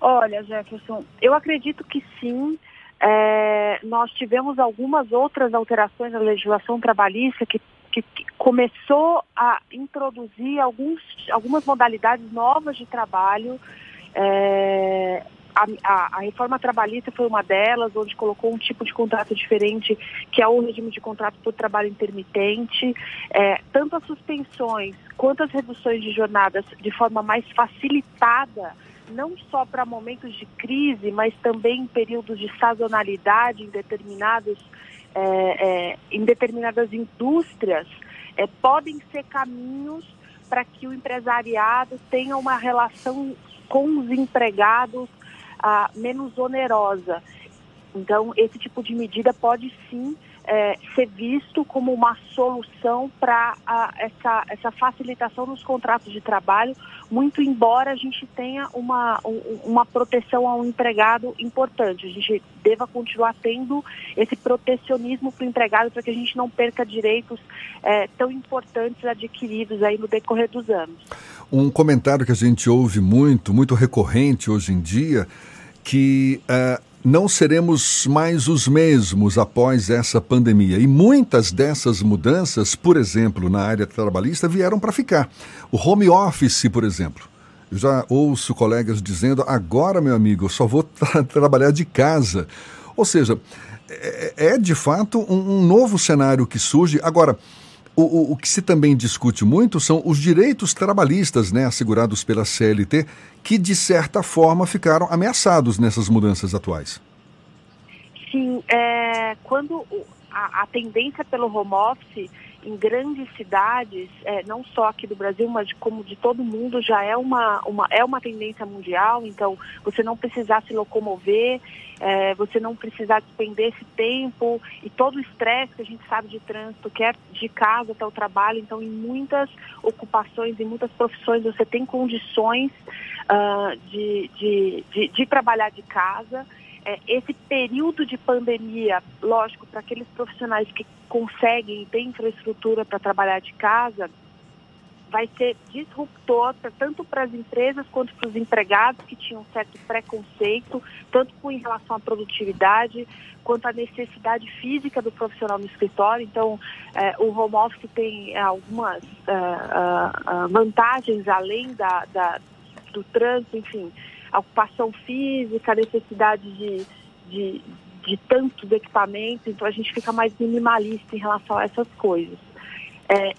Olha, Jefferson, eu acredito que sim. É, nós tivemos algumas outras alterações na legislação trabalhista que, que, começou a introduzir alguns, algumas modalidades novas de trabalho. É, a, a, a, reforma trabalhista foi uma delas, onde colocou um tipo de contrato diferente, que é o regime de contrato por trabalho intermitente. É, tanto as suspensões quanto as reduções de jornadas de forma mais facilitada não só para momentos de crise, mas também em períodos de sazonalidade em determinados é, é, em determinadas indústrias, é, podem ser caminhos para que o empresariado tenha uma relação com os empregados ah, menos onerosa. Então, esse tipo de medida pode sim é, ser visto como uma solução para essa, essa facilitação nos contratos de trabalho, muito embora a gente tenha uma, uma proteção ao empregado importante. A gente deva continuar tendo esse protecionismo para o empregado para que a gente não perca direitos é, tão importantes adquiridos aí no decorrer dos anos. Um comentário que a gente ouve muito, muito recorrente hoje em dia, que uh, não seremos mais os mesmos após essa pandemia. E muitas dessas mudanças, por exemplo, na área trabalhista, vieram para ficar. O home office, por exemplo. Eu já ouço colegas dizendo: agora, meu amigo, eu só vou tra trabalhar de casa. Ou seja, é, é de fato um, um novo cenário que surge. Agora, o, o, o, que se também discute muito são os direitos trabalhistas né, assegurados pela CLT, que de certa forma ficaram ameaçados nessas mudanças atuais. Sim, é, quando a, a, tendência pelo home office em grandes cidades, é, não só aqui do Brasil, mas como de todo mundo, já é uma, uma, é uma tendência mundial. Então, você não precisar se locomover, é, você não precisar despender esse tempo e todo o estresse que a gente sabe de trânsito, que é de casa até o trabalho. Então, em muitas ocupações, em muitas profissões, você tem condições uh, de, de, de, de trabalhar de casa. É, esse período de pandemia, lógico, para aqueles profissionais que conseguem têm infraestrutura para trabalhar de casa, vai ser disruptor tanto para as empresas quanto para os empregados que tinham certo preconceito, tanto com em relação à produtividade quanto à necessidade física do profissional no escritório. Então, eh, o home office tem algumas uh, uh, vantagens além da, da, do trânsito, enfim, a ocupação física, a necessidade de, de, de tantos equipamentos, então a gente fica mais minimalista em relação a essas coisas. É,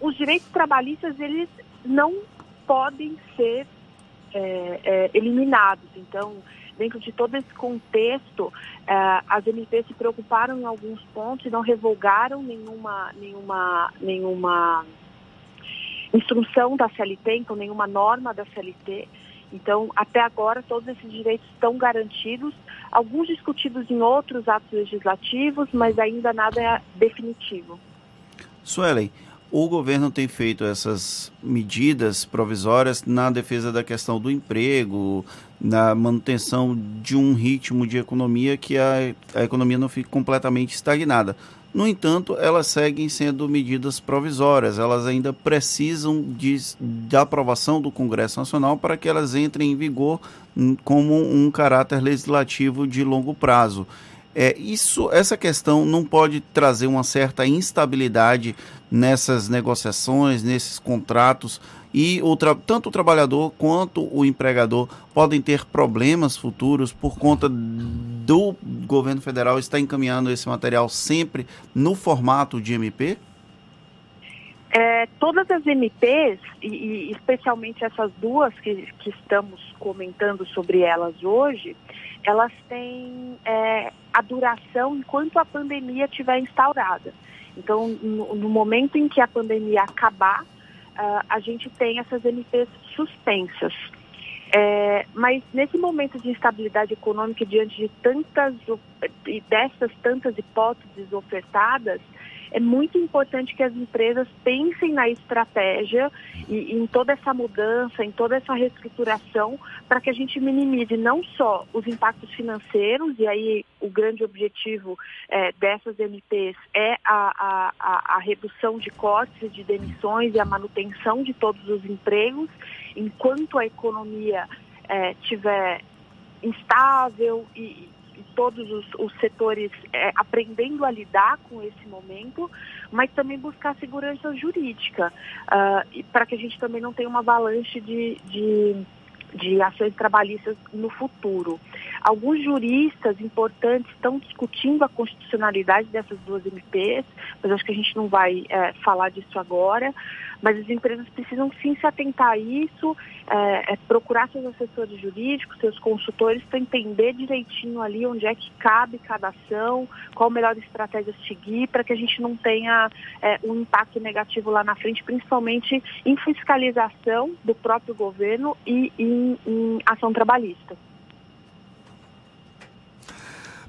os direitos trabalhistas eles não podem ser é, é, eliminados. Então, dentro de todo esse contexto, é, as MPs se preocuparam em alguns pontos e não revogaram nenhuma, nenhuma, nenhuma instrução da CLT, então nenhuma norma da CLT. Então, até agora, todos esses direitos estão garantidos, alguns discutidos em outros atos legislativos, mas ainda nada é definitivo. Suelen, o governo tem feito essas medidas provisórias na defesa da questão do emprego, na manutenção de um ritmo de economia que a, a economia não fique completamente estagnada. No entanto, elas seguem sendo medidas provisórias, elas ainda precisam de, da aprovação do Congresso Nacional para que elas entrem em vigor como um caráter legislativo de longo prazo. É, isso, essa questão não pode trazer uma certa instabilidade nessas negociações, nesses contratos, e o tanto o trabalhador quanto o empregador podem ter problemas futuros por conta do governo federal estar encaminhando esse material sempre no formato de MP? É, todas as MPs, e, e, especialmente essas duas que, que estamos comentando sobre elas hoje, elas têm é, a duração enquanto a pandemia estiver instaurada. Então, no, no, momento em que a pandemia acabar, uh, a gente tem essas MPs suspensas. É, mas nesse momento de instabilidade econômica, diante de tantas e dessas tantas hipóteses ofertadas, é muito importante que as empresas pensem na estratégia e, em toda essa mudança, em toda essa reestruturação, para que a gente minimize não só os impactos financeiros, e aí o grande objetivo é, dessas MPs é a, a, a redução de cortes de demissões e a manutenção de todos os empregos, enquanto a economia é, tiver instável e todos os, os setores é, aprendendo a lidar com esse momento, mas também buscar segurança jurídica, uh, para que a gente também não tenha uma avalanche de, de, de ações trabalhistas no futuro. Alguns juristas importantes estão discutindo a constitucionalidade dessas duas MPs, mas acho que a gente não vai é, falar disso agora. Mas as empresas precisam sim se atentar a isso, é, é, procurar seus assessores jurídicos, seus consultores, para entender direitinho ali onde é que cabe cada ação, qual a melhor estratégia seguir, para que a gente não tenha é, um impacto negativo lá na frente, principalmente em fiscalização do próprio governo e em, em ação trabalhista.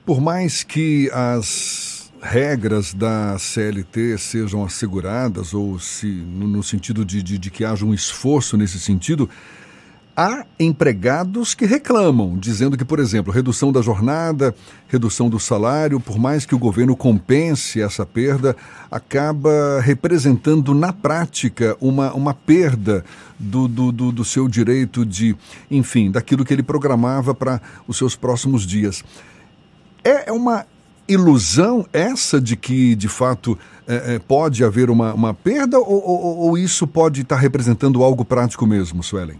Por mais que as regras da CLT sejam asseguradas, ou se no, no sentido de, de, de, que haja um esforço nesse sentido, há empregados que reclamam, dizendo que, por exemplo, redução da jornada, redução do salário, por mais que o governo compense essa perda, acaba representando na prática uma, uma perda do, do, do, do seu direito de, enfim, daquilo que ele programava para os seus próximos dias. É, é uma ilusão essa de que, de fato, é, é, pode haver uma, uma perda ou, ou, ou, isso pode estar representando algo prático mesmo, Suelen?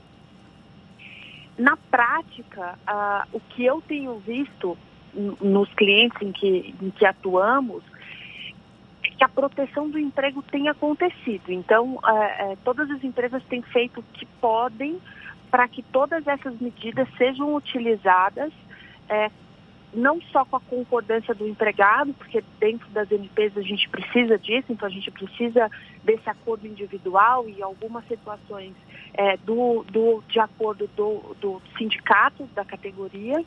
Na prática, uh, o que eu tenho visto nos clientes em que, em que atuamos é que a proteção do emprego tem acontecido. Então, uh, uh, todas as empresas têm feito o que podem para que todas essas medidas sejam utilizadas é, não só com a concordância do empregado, porque dentro das MPs a gente precisa disso, então a gente precisa desse acordo individual e algumas situações é, do, do, de acordo do, do sindicato da categoria,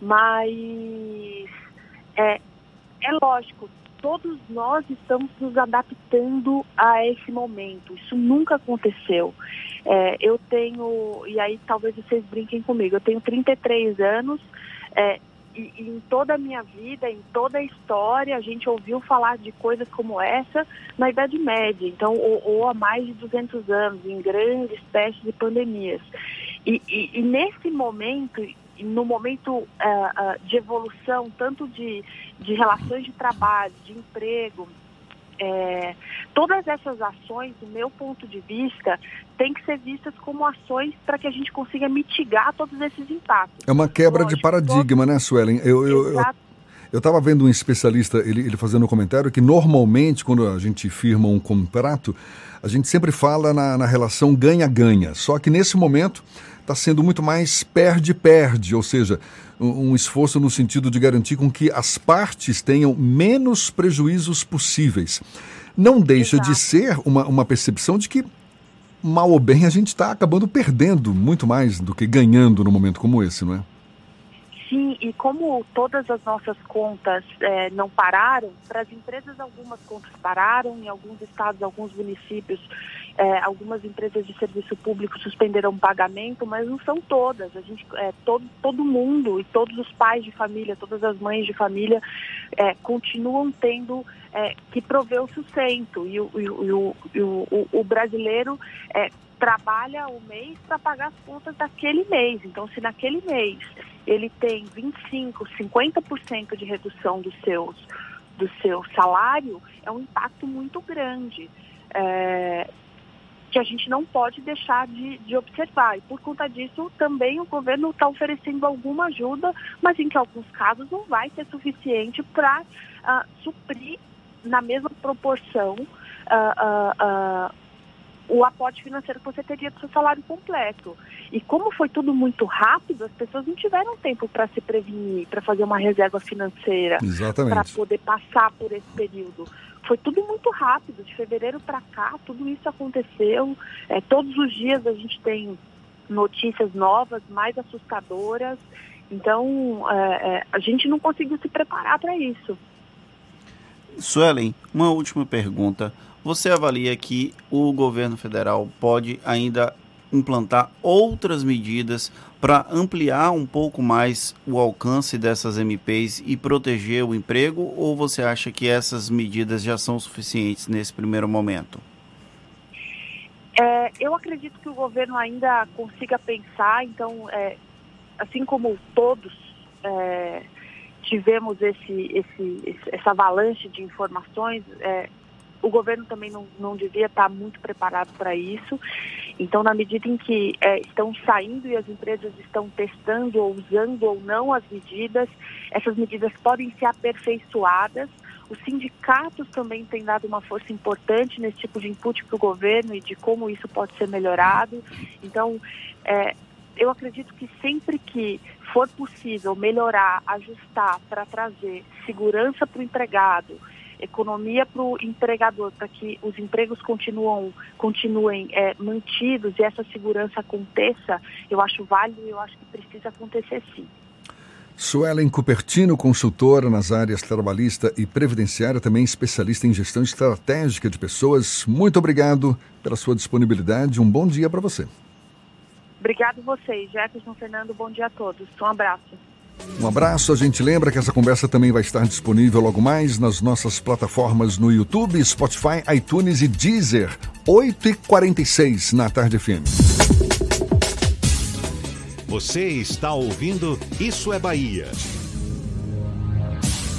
mas é, é lógico, todos nós estamos nos adaptando a esse momento. Isso nunca aconteceu. É, eu tenho, e aí talvez vocês brinquem comigo, eu tenho 33 anos, é, e, e, em toda a minha vida, em toda a história, a gente ouviu falar de coisas como essa na Idade Média, então, ou, ou há mais de 200 anos, em grandes testes de pandemias. E, e, e nesse momento, no momento uh, uh, de evolução, tanto de, de relações de trabalho, de emprego, é, todas essas ações, do meu ponto de vista, têm que ser vistas como ações para que a gente consiga mitigar todos esses impactos. É uma quebra Lógico, de paradigma, todo... né, Suelen? Eu, eu, eu... Eu estava vendo um especialista, ele, ele fazendo um comentário que normalmente quando a gente firma um contrato, a gente sempre fala na, na relação ganha-ganha. Só que nesse momento está sendo muito mais perde-perde, ou seja, um, esforço no sentido de garantir com que as partes tenham menos prejuízos possíveis. Não deixa Exato. de ser uma, uma percepção de que, mal ou bem, a gente está acabando perdendo muito mais do que ganhando num momento como esse, não é? Sim, e como todas as nossas contas é, não pararam, para as empresas algumas contas pararam, em alguns estados, alguns municípios, é, algumas empresas de serviço público suspenderam o pagamento, mas não são todas. A gente, é, todo, todo mundo e todos os pais de família, todas as mães de família é, continuam tendo é, que prover o sustento. E o, e o, e o, o brasileiro é, trabalha o mês para pagar as contas daquele mês. Então, se naquele mês ele tem 25, 50% de redução dos seus, do seu salário, é um impacto muito grande. É, que a gente não pode deixar de, de observar. E por conta disso, também o governo está oferecendo alguma ajuda, mas em que alguns casos não vai ser suficiente para uh, ah, suprir na mesma proporção uh, uh, o aporte financeiro que você teria do seu salário completo. E como foi tudo muito rápido, as pessoas não tiveram tempo para se prevenir, para fazer uma reserva financeira, para poder passar por esse período. Foi tudo muito rápido, de fevereiro para cá, tudo isso aconteceu. É, todos os dias a gente tem notícias novas, mais assustadoras. Então, é, é, a gente não conseguiu se preparar para isso. Suelen, uma última pergunta. Você avalia que o governo federal pode ainda implantar outras medidas para ampliar um pouco mais o alcance dessas MPs e proteger o emprego? Ou você acha que essas medidas já são suficientes nesse primeiro momento? É, eu acredito que o governo ainda consiga pensar, então, é, assim como todos é, tivemos esse, esse, essa avalanche de informações, é, o governo também não, não devia estar muito preparado para isso. Então, na medida em que é, estão saindo e as empresas estão testando ou usando ou não as medidas, essas medidas podem ser aperfeiçoadas. Os sindicatos também têm dado uma força importante nesse tipo de input para o governo e de como isso pode ser melhorado. Então, é, eu acredito que sempre que for possível melhorar, ajustar para trazer segurança para o empregado, economia para o empregador, para que os empregos continuam, continuem é, mantidos e essa segurança aconteça, eu acho válido e eu acho que precisa acontecer sim. Suelen Cupertino, consultora nas áreas trabalhista e previdenciária, também especialista em gestão estratégica de pessoas. Muito obrigado pela sua disponibilidade. Um bom dia para você. Obrigado vocês, Jefferson Fernando. Bom dia a todos. Um abraço. Um abraço, a gente lembra que essa conversa também vai estar disponível logo mais nas nossas plataformas no YouTube, Spotify, iTunes e Deezer, 8h46 na Tarde FM. Você está ouvindo Isso é Bahia.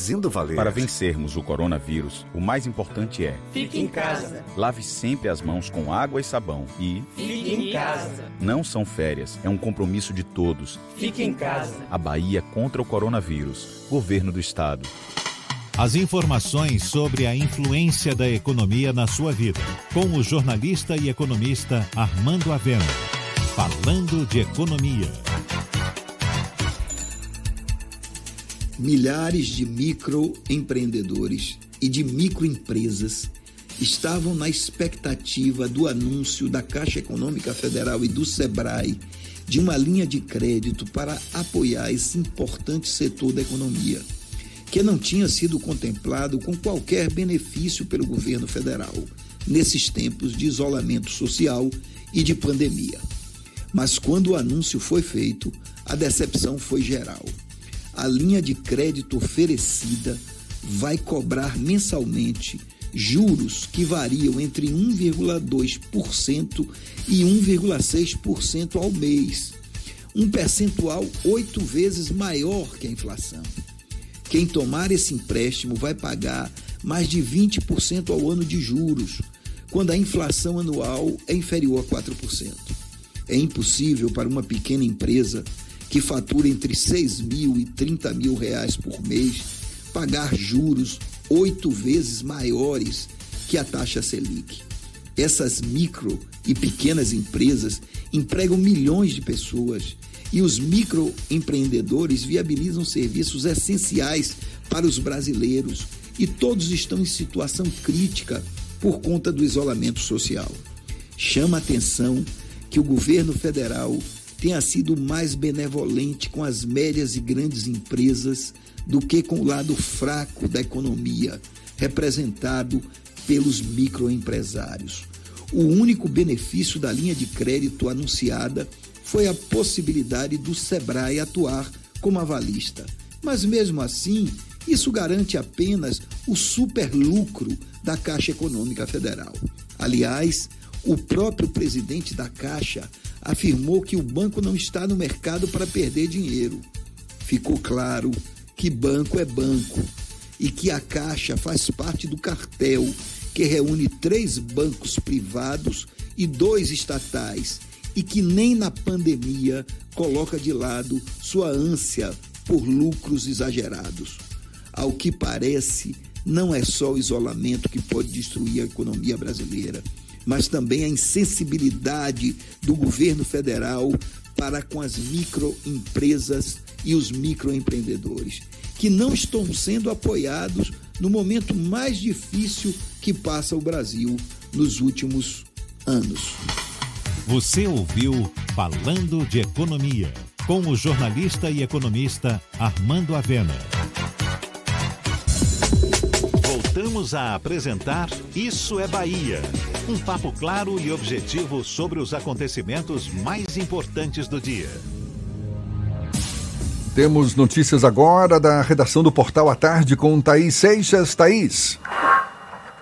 fazendo valer. Para vencermos o coronavírus, o mais importante é: Fique em casa. Lave sempre as mãos com água e sabão e Fique em casa. Não são férias, é um compromisso de todos. Fique em casa. A Bahia contra o coronavírus. Governo do Estado. As informações sobre a influência da economia na sua vida, com o jornalista e economista Armando Avena. Falando de economia. Milhares de microempreendedores e de microempresas estavam na expectativa do anúncio da Caixa Econômica Federal e do SEBRAE de uma linha de crédito para apoiar esse importante setor da economia, que não tinha sido contemplado com qualquer benefício pelo governo federal nesses tempos de isolamento social e de pandemia. Mas quando o anúncio foi feito, a decepção foi geral a linha de crédito oferecida vai cobrar mensalmente juros que variam entre 1,2% e 1,6% ao mês, um percentual oito vezes maior que a inflação. Quem tomar esse empréstimo vai pagar mais de 20% ao ano de juros, quando a inflação anual é inferior a 4%. É impossível para uma pequena empresa que fatura entre 6 mil e 30 mil reais por mês, pagar juros oito vezes maiores que a taxa Selic. Essas micro e pequenas empresas empregam milhões de pessoas e os microempreendedores viabilizam serviços essenciais para os brasileiros e todos estão em situação crítica por conta do isolamento social. Chama atenção que o governo federal tenha sido mais benevolente com as médias e grandes empresas do que com o lado fraco da economia, representado pelos microempresários. O único benefício da linha de crédito anunciada foi a possibilidade do Sebrae atuar como avalista. Mas mesmo assim, isso garante apenas o superlucro da Caixa Econômica Federal. Aliás, o próprio presidente da Caixa afirmou que o banco não está no mercado para perder dinheiro. Ficou claro que banco é banco e que a Caixa faz parte do cartel que reúne três bancos privados e dois estatais e que nem na pandemia coloca de lado sua ânsia por lucros exagerados. Ao que parece, não é só o isolamento que pode destruir a economia brasileira, mas também a insensibilidade do governo federal para com as microempresas e os microempreendedores, que não estão sendo apoiados no momento mais difícil que passa o Brasil nos últimos anos. Você ouviu Falando de Economia, com o jornalista e economista Armando Avena. Voltamos a apresentar Isso é Bahia. Um papo claro e objetivo sobre os acontecimentos mais importantes do dia. Temos notícias agora da redação do Portal à Tarde com Thaís Seixas. Thaís.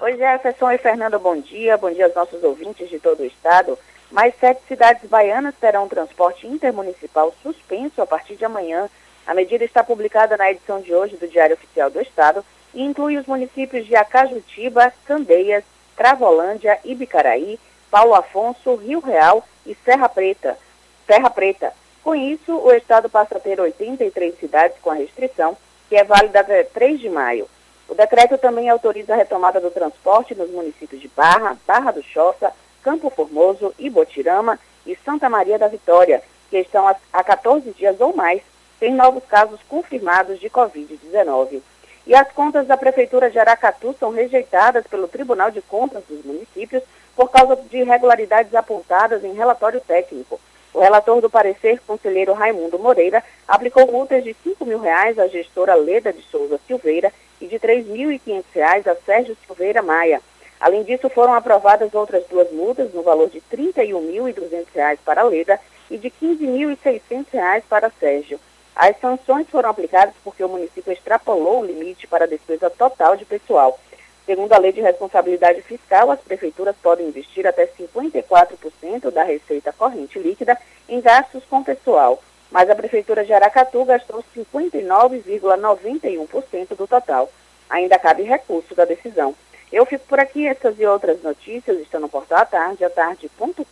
Oi, Jefferson e Fernando, bom dia. Bom dia aos nossos ouvintes de todo o estado. Mais sete cidades baianas terão transporte intermunicipal suspenso a partir de amanhã. A medida está publicada na edição de hoje do Diário Oficial do Estado e inclui os municípios de Acajutiba, Candeias, Travolândia, Ibicaraí, Paulo Afonso, Rio Real e Serra Preta. Serra Preta. Com isso, o Estado passa a ter 83 cidades com a restrição, que é válida até 3 de maio. O decreto também autoriza a retomada do transporte nos municípios de Barra, Barra do Choça, Campo Formoso, Ibotirama e Santa Maria da Vitória, que estão há 14 dias ou mais sem novos casos confirmados de Covid-19. E as contas da Prefeitura de Aracatu são rejeitadas pelo Tribunal de Contas dos municípios por causa de irregularidades apontadas em relatório técnico. O relator do parecer, conselheiro Raimundo Moreira, aplicou multas de 5 mil reais à gestora Leda de Souza Silveira e de R$ 3.500 a Sérgio Silveira Maia. Além disso, foram aprovadas outras duas multas no valor de R$ 31.200 para Leda e de R$ 15.600 para Sérgio. As sanções foram aplicadas porque o município extrapolou o limite para a despesa total de pessoal. Segundo a Lei de Responsabilidade Fiscal, as prefeituras podem investir até 54% da receita corrente líquida em gastos com pessoal, mas a Prefeitura de Aracatu gastou 59,91% do total. Ainda cabe recurso da decisão. Eu fico por aqui, essas e outras notícias estão no portal atarde, atarde.com.br.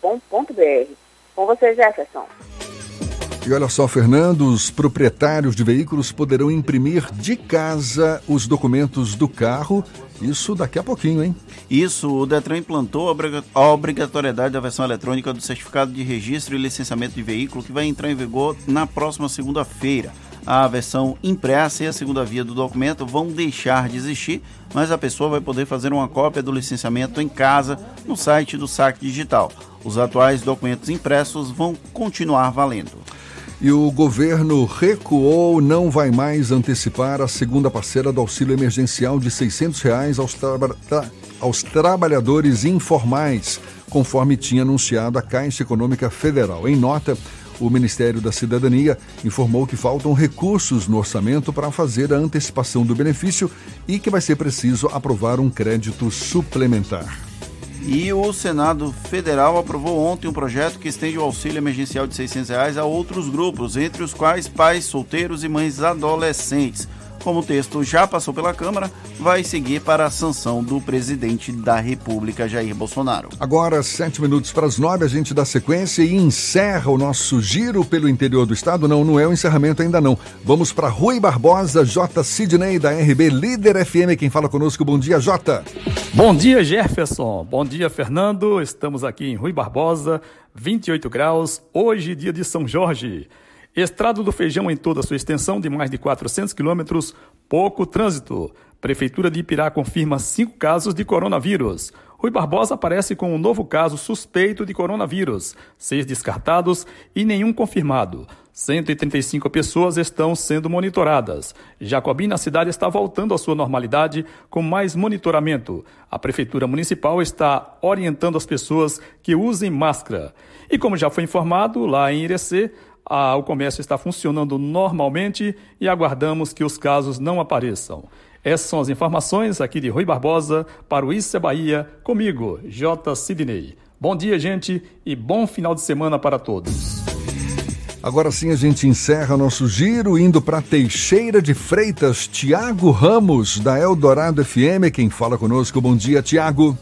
Com você, Jefferson. E olha só, Fernando, os proprietários de veículos poderão imprimir de casa os documentos do carro. Isso daqui a pouquinho, hein? Isso, o Detran implantou a obrigatoriedade da versão eletrônica do certificado de registro e licenciamento de veículo que vai entrar em vigor na próxima segunda-feira a versão impressa e a segunda via do documento vão deixar de existir, mas a pessoa vai poder fazer uma cópia do licenciamento em casa no site do SAC Digital. Os atuais documentos impressos vão continuar valendo. E o governo recuou, não vai mais antecipar a segunda parcela do auxílio emergencial de 600 reais aos, tra aos trabalhadores informais, conforme tinha anunciado a Caixa Econômica Federal. Em nota, o Ministério da Cidadania informou que faltam recursos no orçamento para fazer a antecipação do benefício e que vai ser preciso aprovar um crédito suplementar. E o Senado Federal aprovou ontem um projeto que estende o auxílio emergencial de 600 reais a outros grupos, entre os quais pais solteiros e mães adolescentes. Como o texto já passou pela Câmara, vai seguir para a sanção do presidente da República, Jair Bolsonaro. Agora, sete minutos para as nove, a gente dá sequência e encerra o nosso giro pelo interior do estado. Não, não é o encerramento ainda não. Vamos para Rui Barbosa, J. Sidney, da RB Líder FM. Quem fala conosco, bom dia, J. Bom dia, Jefferson. Bom dia, Fernando. Estamos aqui em Rui Barbosa, 28 graus, hoje, dia de São Jorge. Estrado do Feijão em toda sua extensão de mais de 400 quilômetros, pouco trânsito. Prefeitura de Ipirá confirma cinco casos de coronavírus. Rui Barbosa aparece com um novo caso suspeito de coronavírus, seis descartados e nenhum confirmado. 135 pessoas estão sendo monitoradas. Jacobina, a cidade está voltando à sua normalidade com mais monitoramento. A Prefeitura Municipal está orientando as pessoas que usem máscara. E como já foi informado, lá em Irecê, ah, o comércio está funcionando normalmente e aguardamos que os casos não apareçam. Essas são as informações aqui de Rui Barbosa para o Isso é Bahia, comigo, J. Sidney. Bom dia, gente, e bom final de semana para todos. Agora sim a gente encerra nosso giro indo para Teixeira de Freitas. Tiago Ramos, da Eldorado FM, quem fala conosco. Bom dia, Tiago.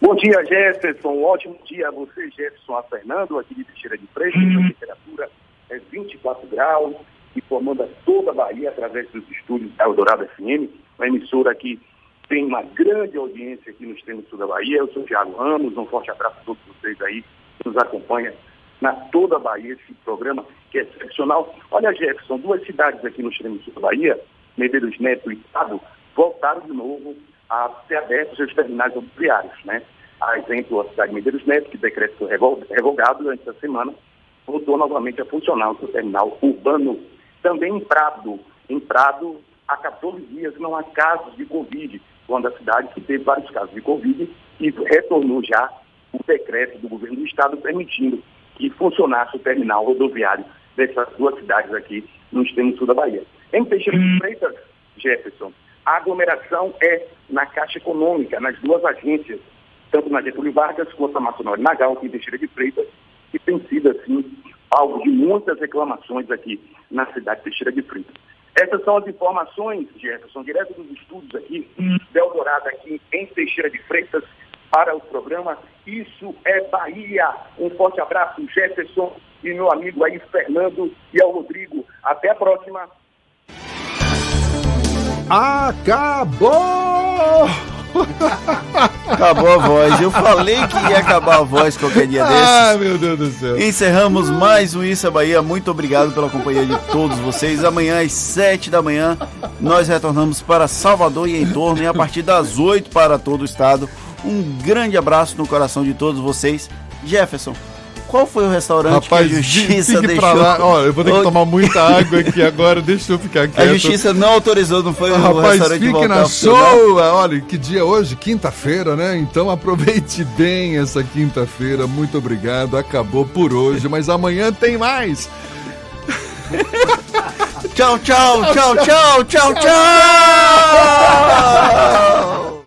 Bom dia, Jefferson. Um ótimo dia a você, Jefferson, a Fernando, aqui de Teixeira de Freitas. A temperatura é 24 graus, informando a toda a Bahia através dos estúdios da Eldorado FM, uma emissora que tem uma grande audiência aqui no extremo sul da Bahia. Eu sou o Thiago Ramos, um forte abraço a todos vocês aí que nos acompanham na toda a Bahia, esse programa que é excepcional. Olha, Jefferson, duas cidades aqui no extremo sul da Bahia, Medeiros Neto e Estado, voltaram de novo a ser abertos seus terminais rodoviários, né? A exemplo, a cidade de Medeiros Neto, que o decreto foi revogado durante essa semana, voltou novamente a funcionar o seu terminal urbano. Também em Prado, em Prado, há 14 dias não há casos de Covid, quando a cidade teve vários casos de Covid e retornou já o decreto do governo do estado permitindo que funcionasse o terminal rodoviário dessas duas cidades aqui no extremo sul da Bahia. Em Teixeira de Freitas, Jefferson, a aglomeração é na Caixa Econômica, nas duas agências, tanto na Getúlio Vargas quanto na Maçonória Nagal, aqui em Teixeira de Freitas, que tem sido, assim, alvo de muitas reclamações aqui na cidade de Teixeira de Freitas. Essas são as informações, Jefferson, direto dos estudos aqui, de Eldorado, aqui em Teixeira de Freitas, para o programa Isso é Bahia. Um forte abraço, Jefferson e meu amigo aí, Fernando e ao Rodrigo. Até a próxima. Acabou! Acabou a voz. Eu falei que ia acabar a voz qualquer dia desses. Ai, meu Deus do céu. Encerramos mais um Isso é Bahia. Muito obrigado pela companhia de todos vocês. Amanhã às 7 da manhã nós retornamos para Salvador e em torno e a partir das 8 para todo o estado. Um grande abraço no coração de todos vocês. Jefferson, qual foi o restaurante Rapaz, que a justiça deixou? pra lá. Ó, eu vou ter que tomar muita água aqui agora, deixa eu ficar quieto. A justiça não autorizou, não foi o Rapaz, restaurante fique voltar na sua. Olha, que dia hoje? Quinta-feira, né? Então aproveite bem essa quinta-feira. Muito obrigado. Acabou por hoje, mas amanhã tem mais. Tchau, tchau, tchau, tchau, tchau, tchau.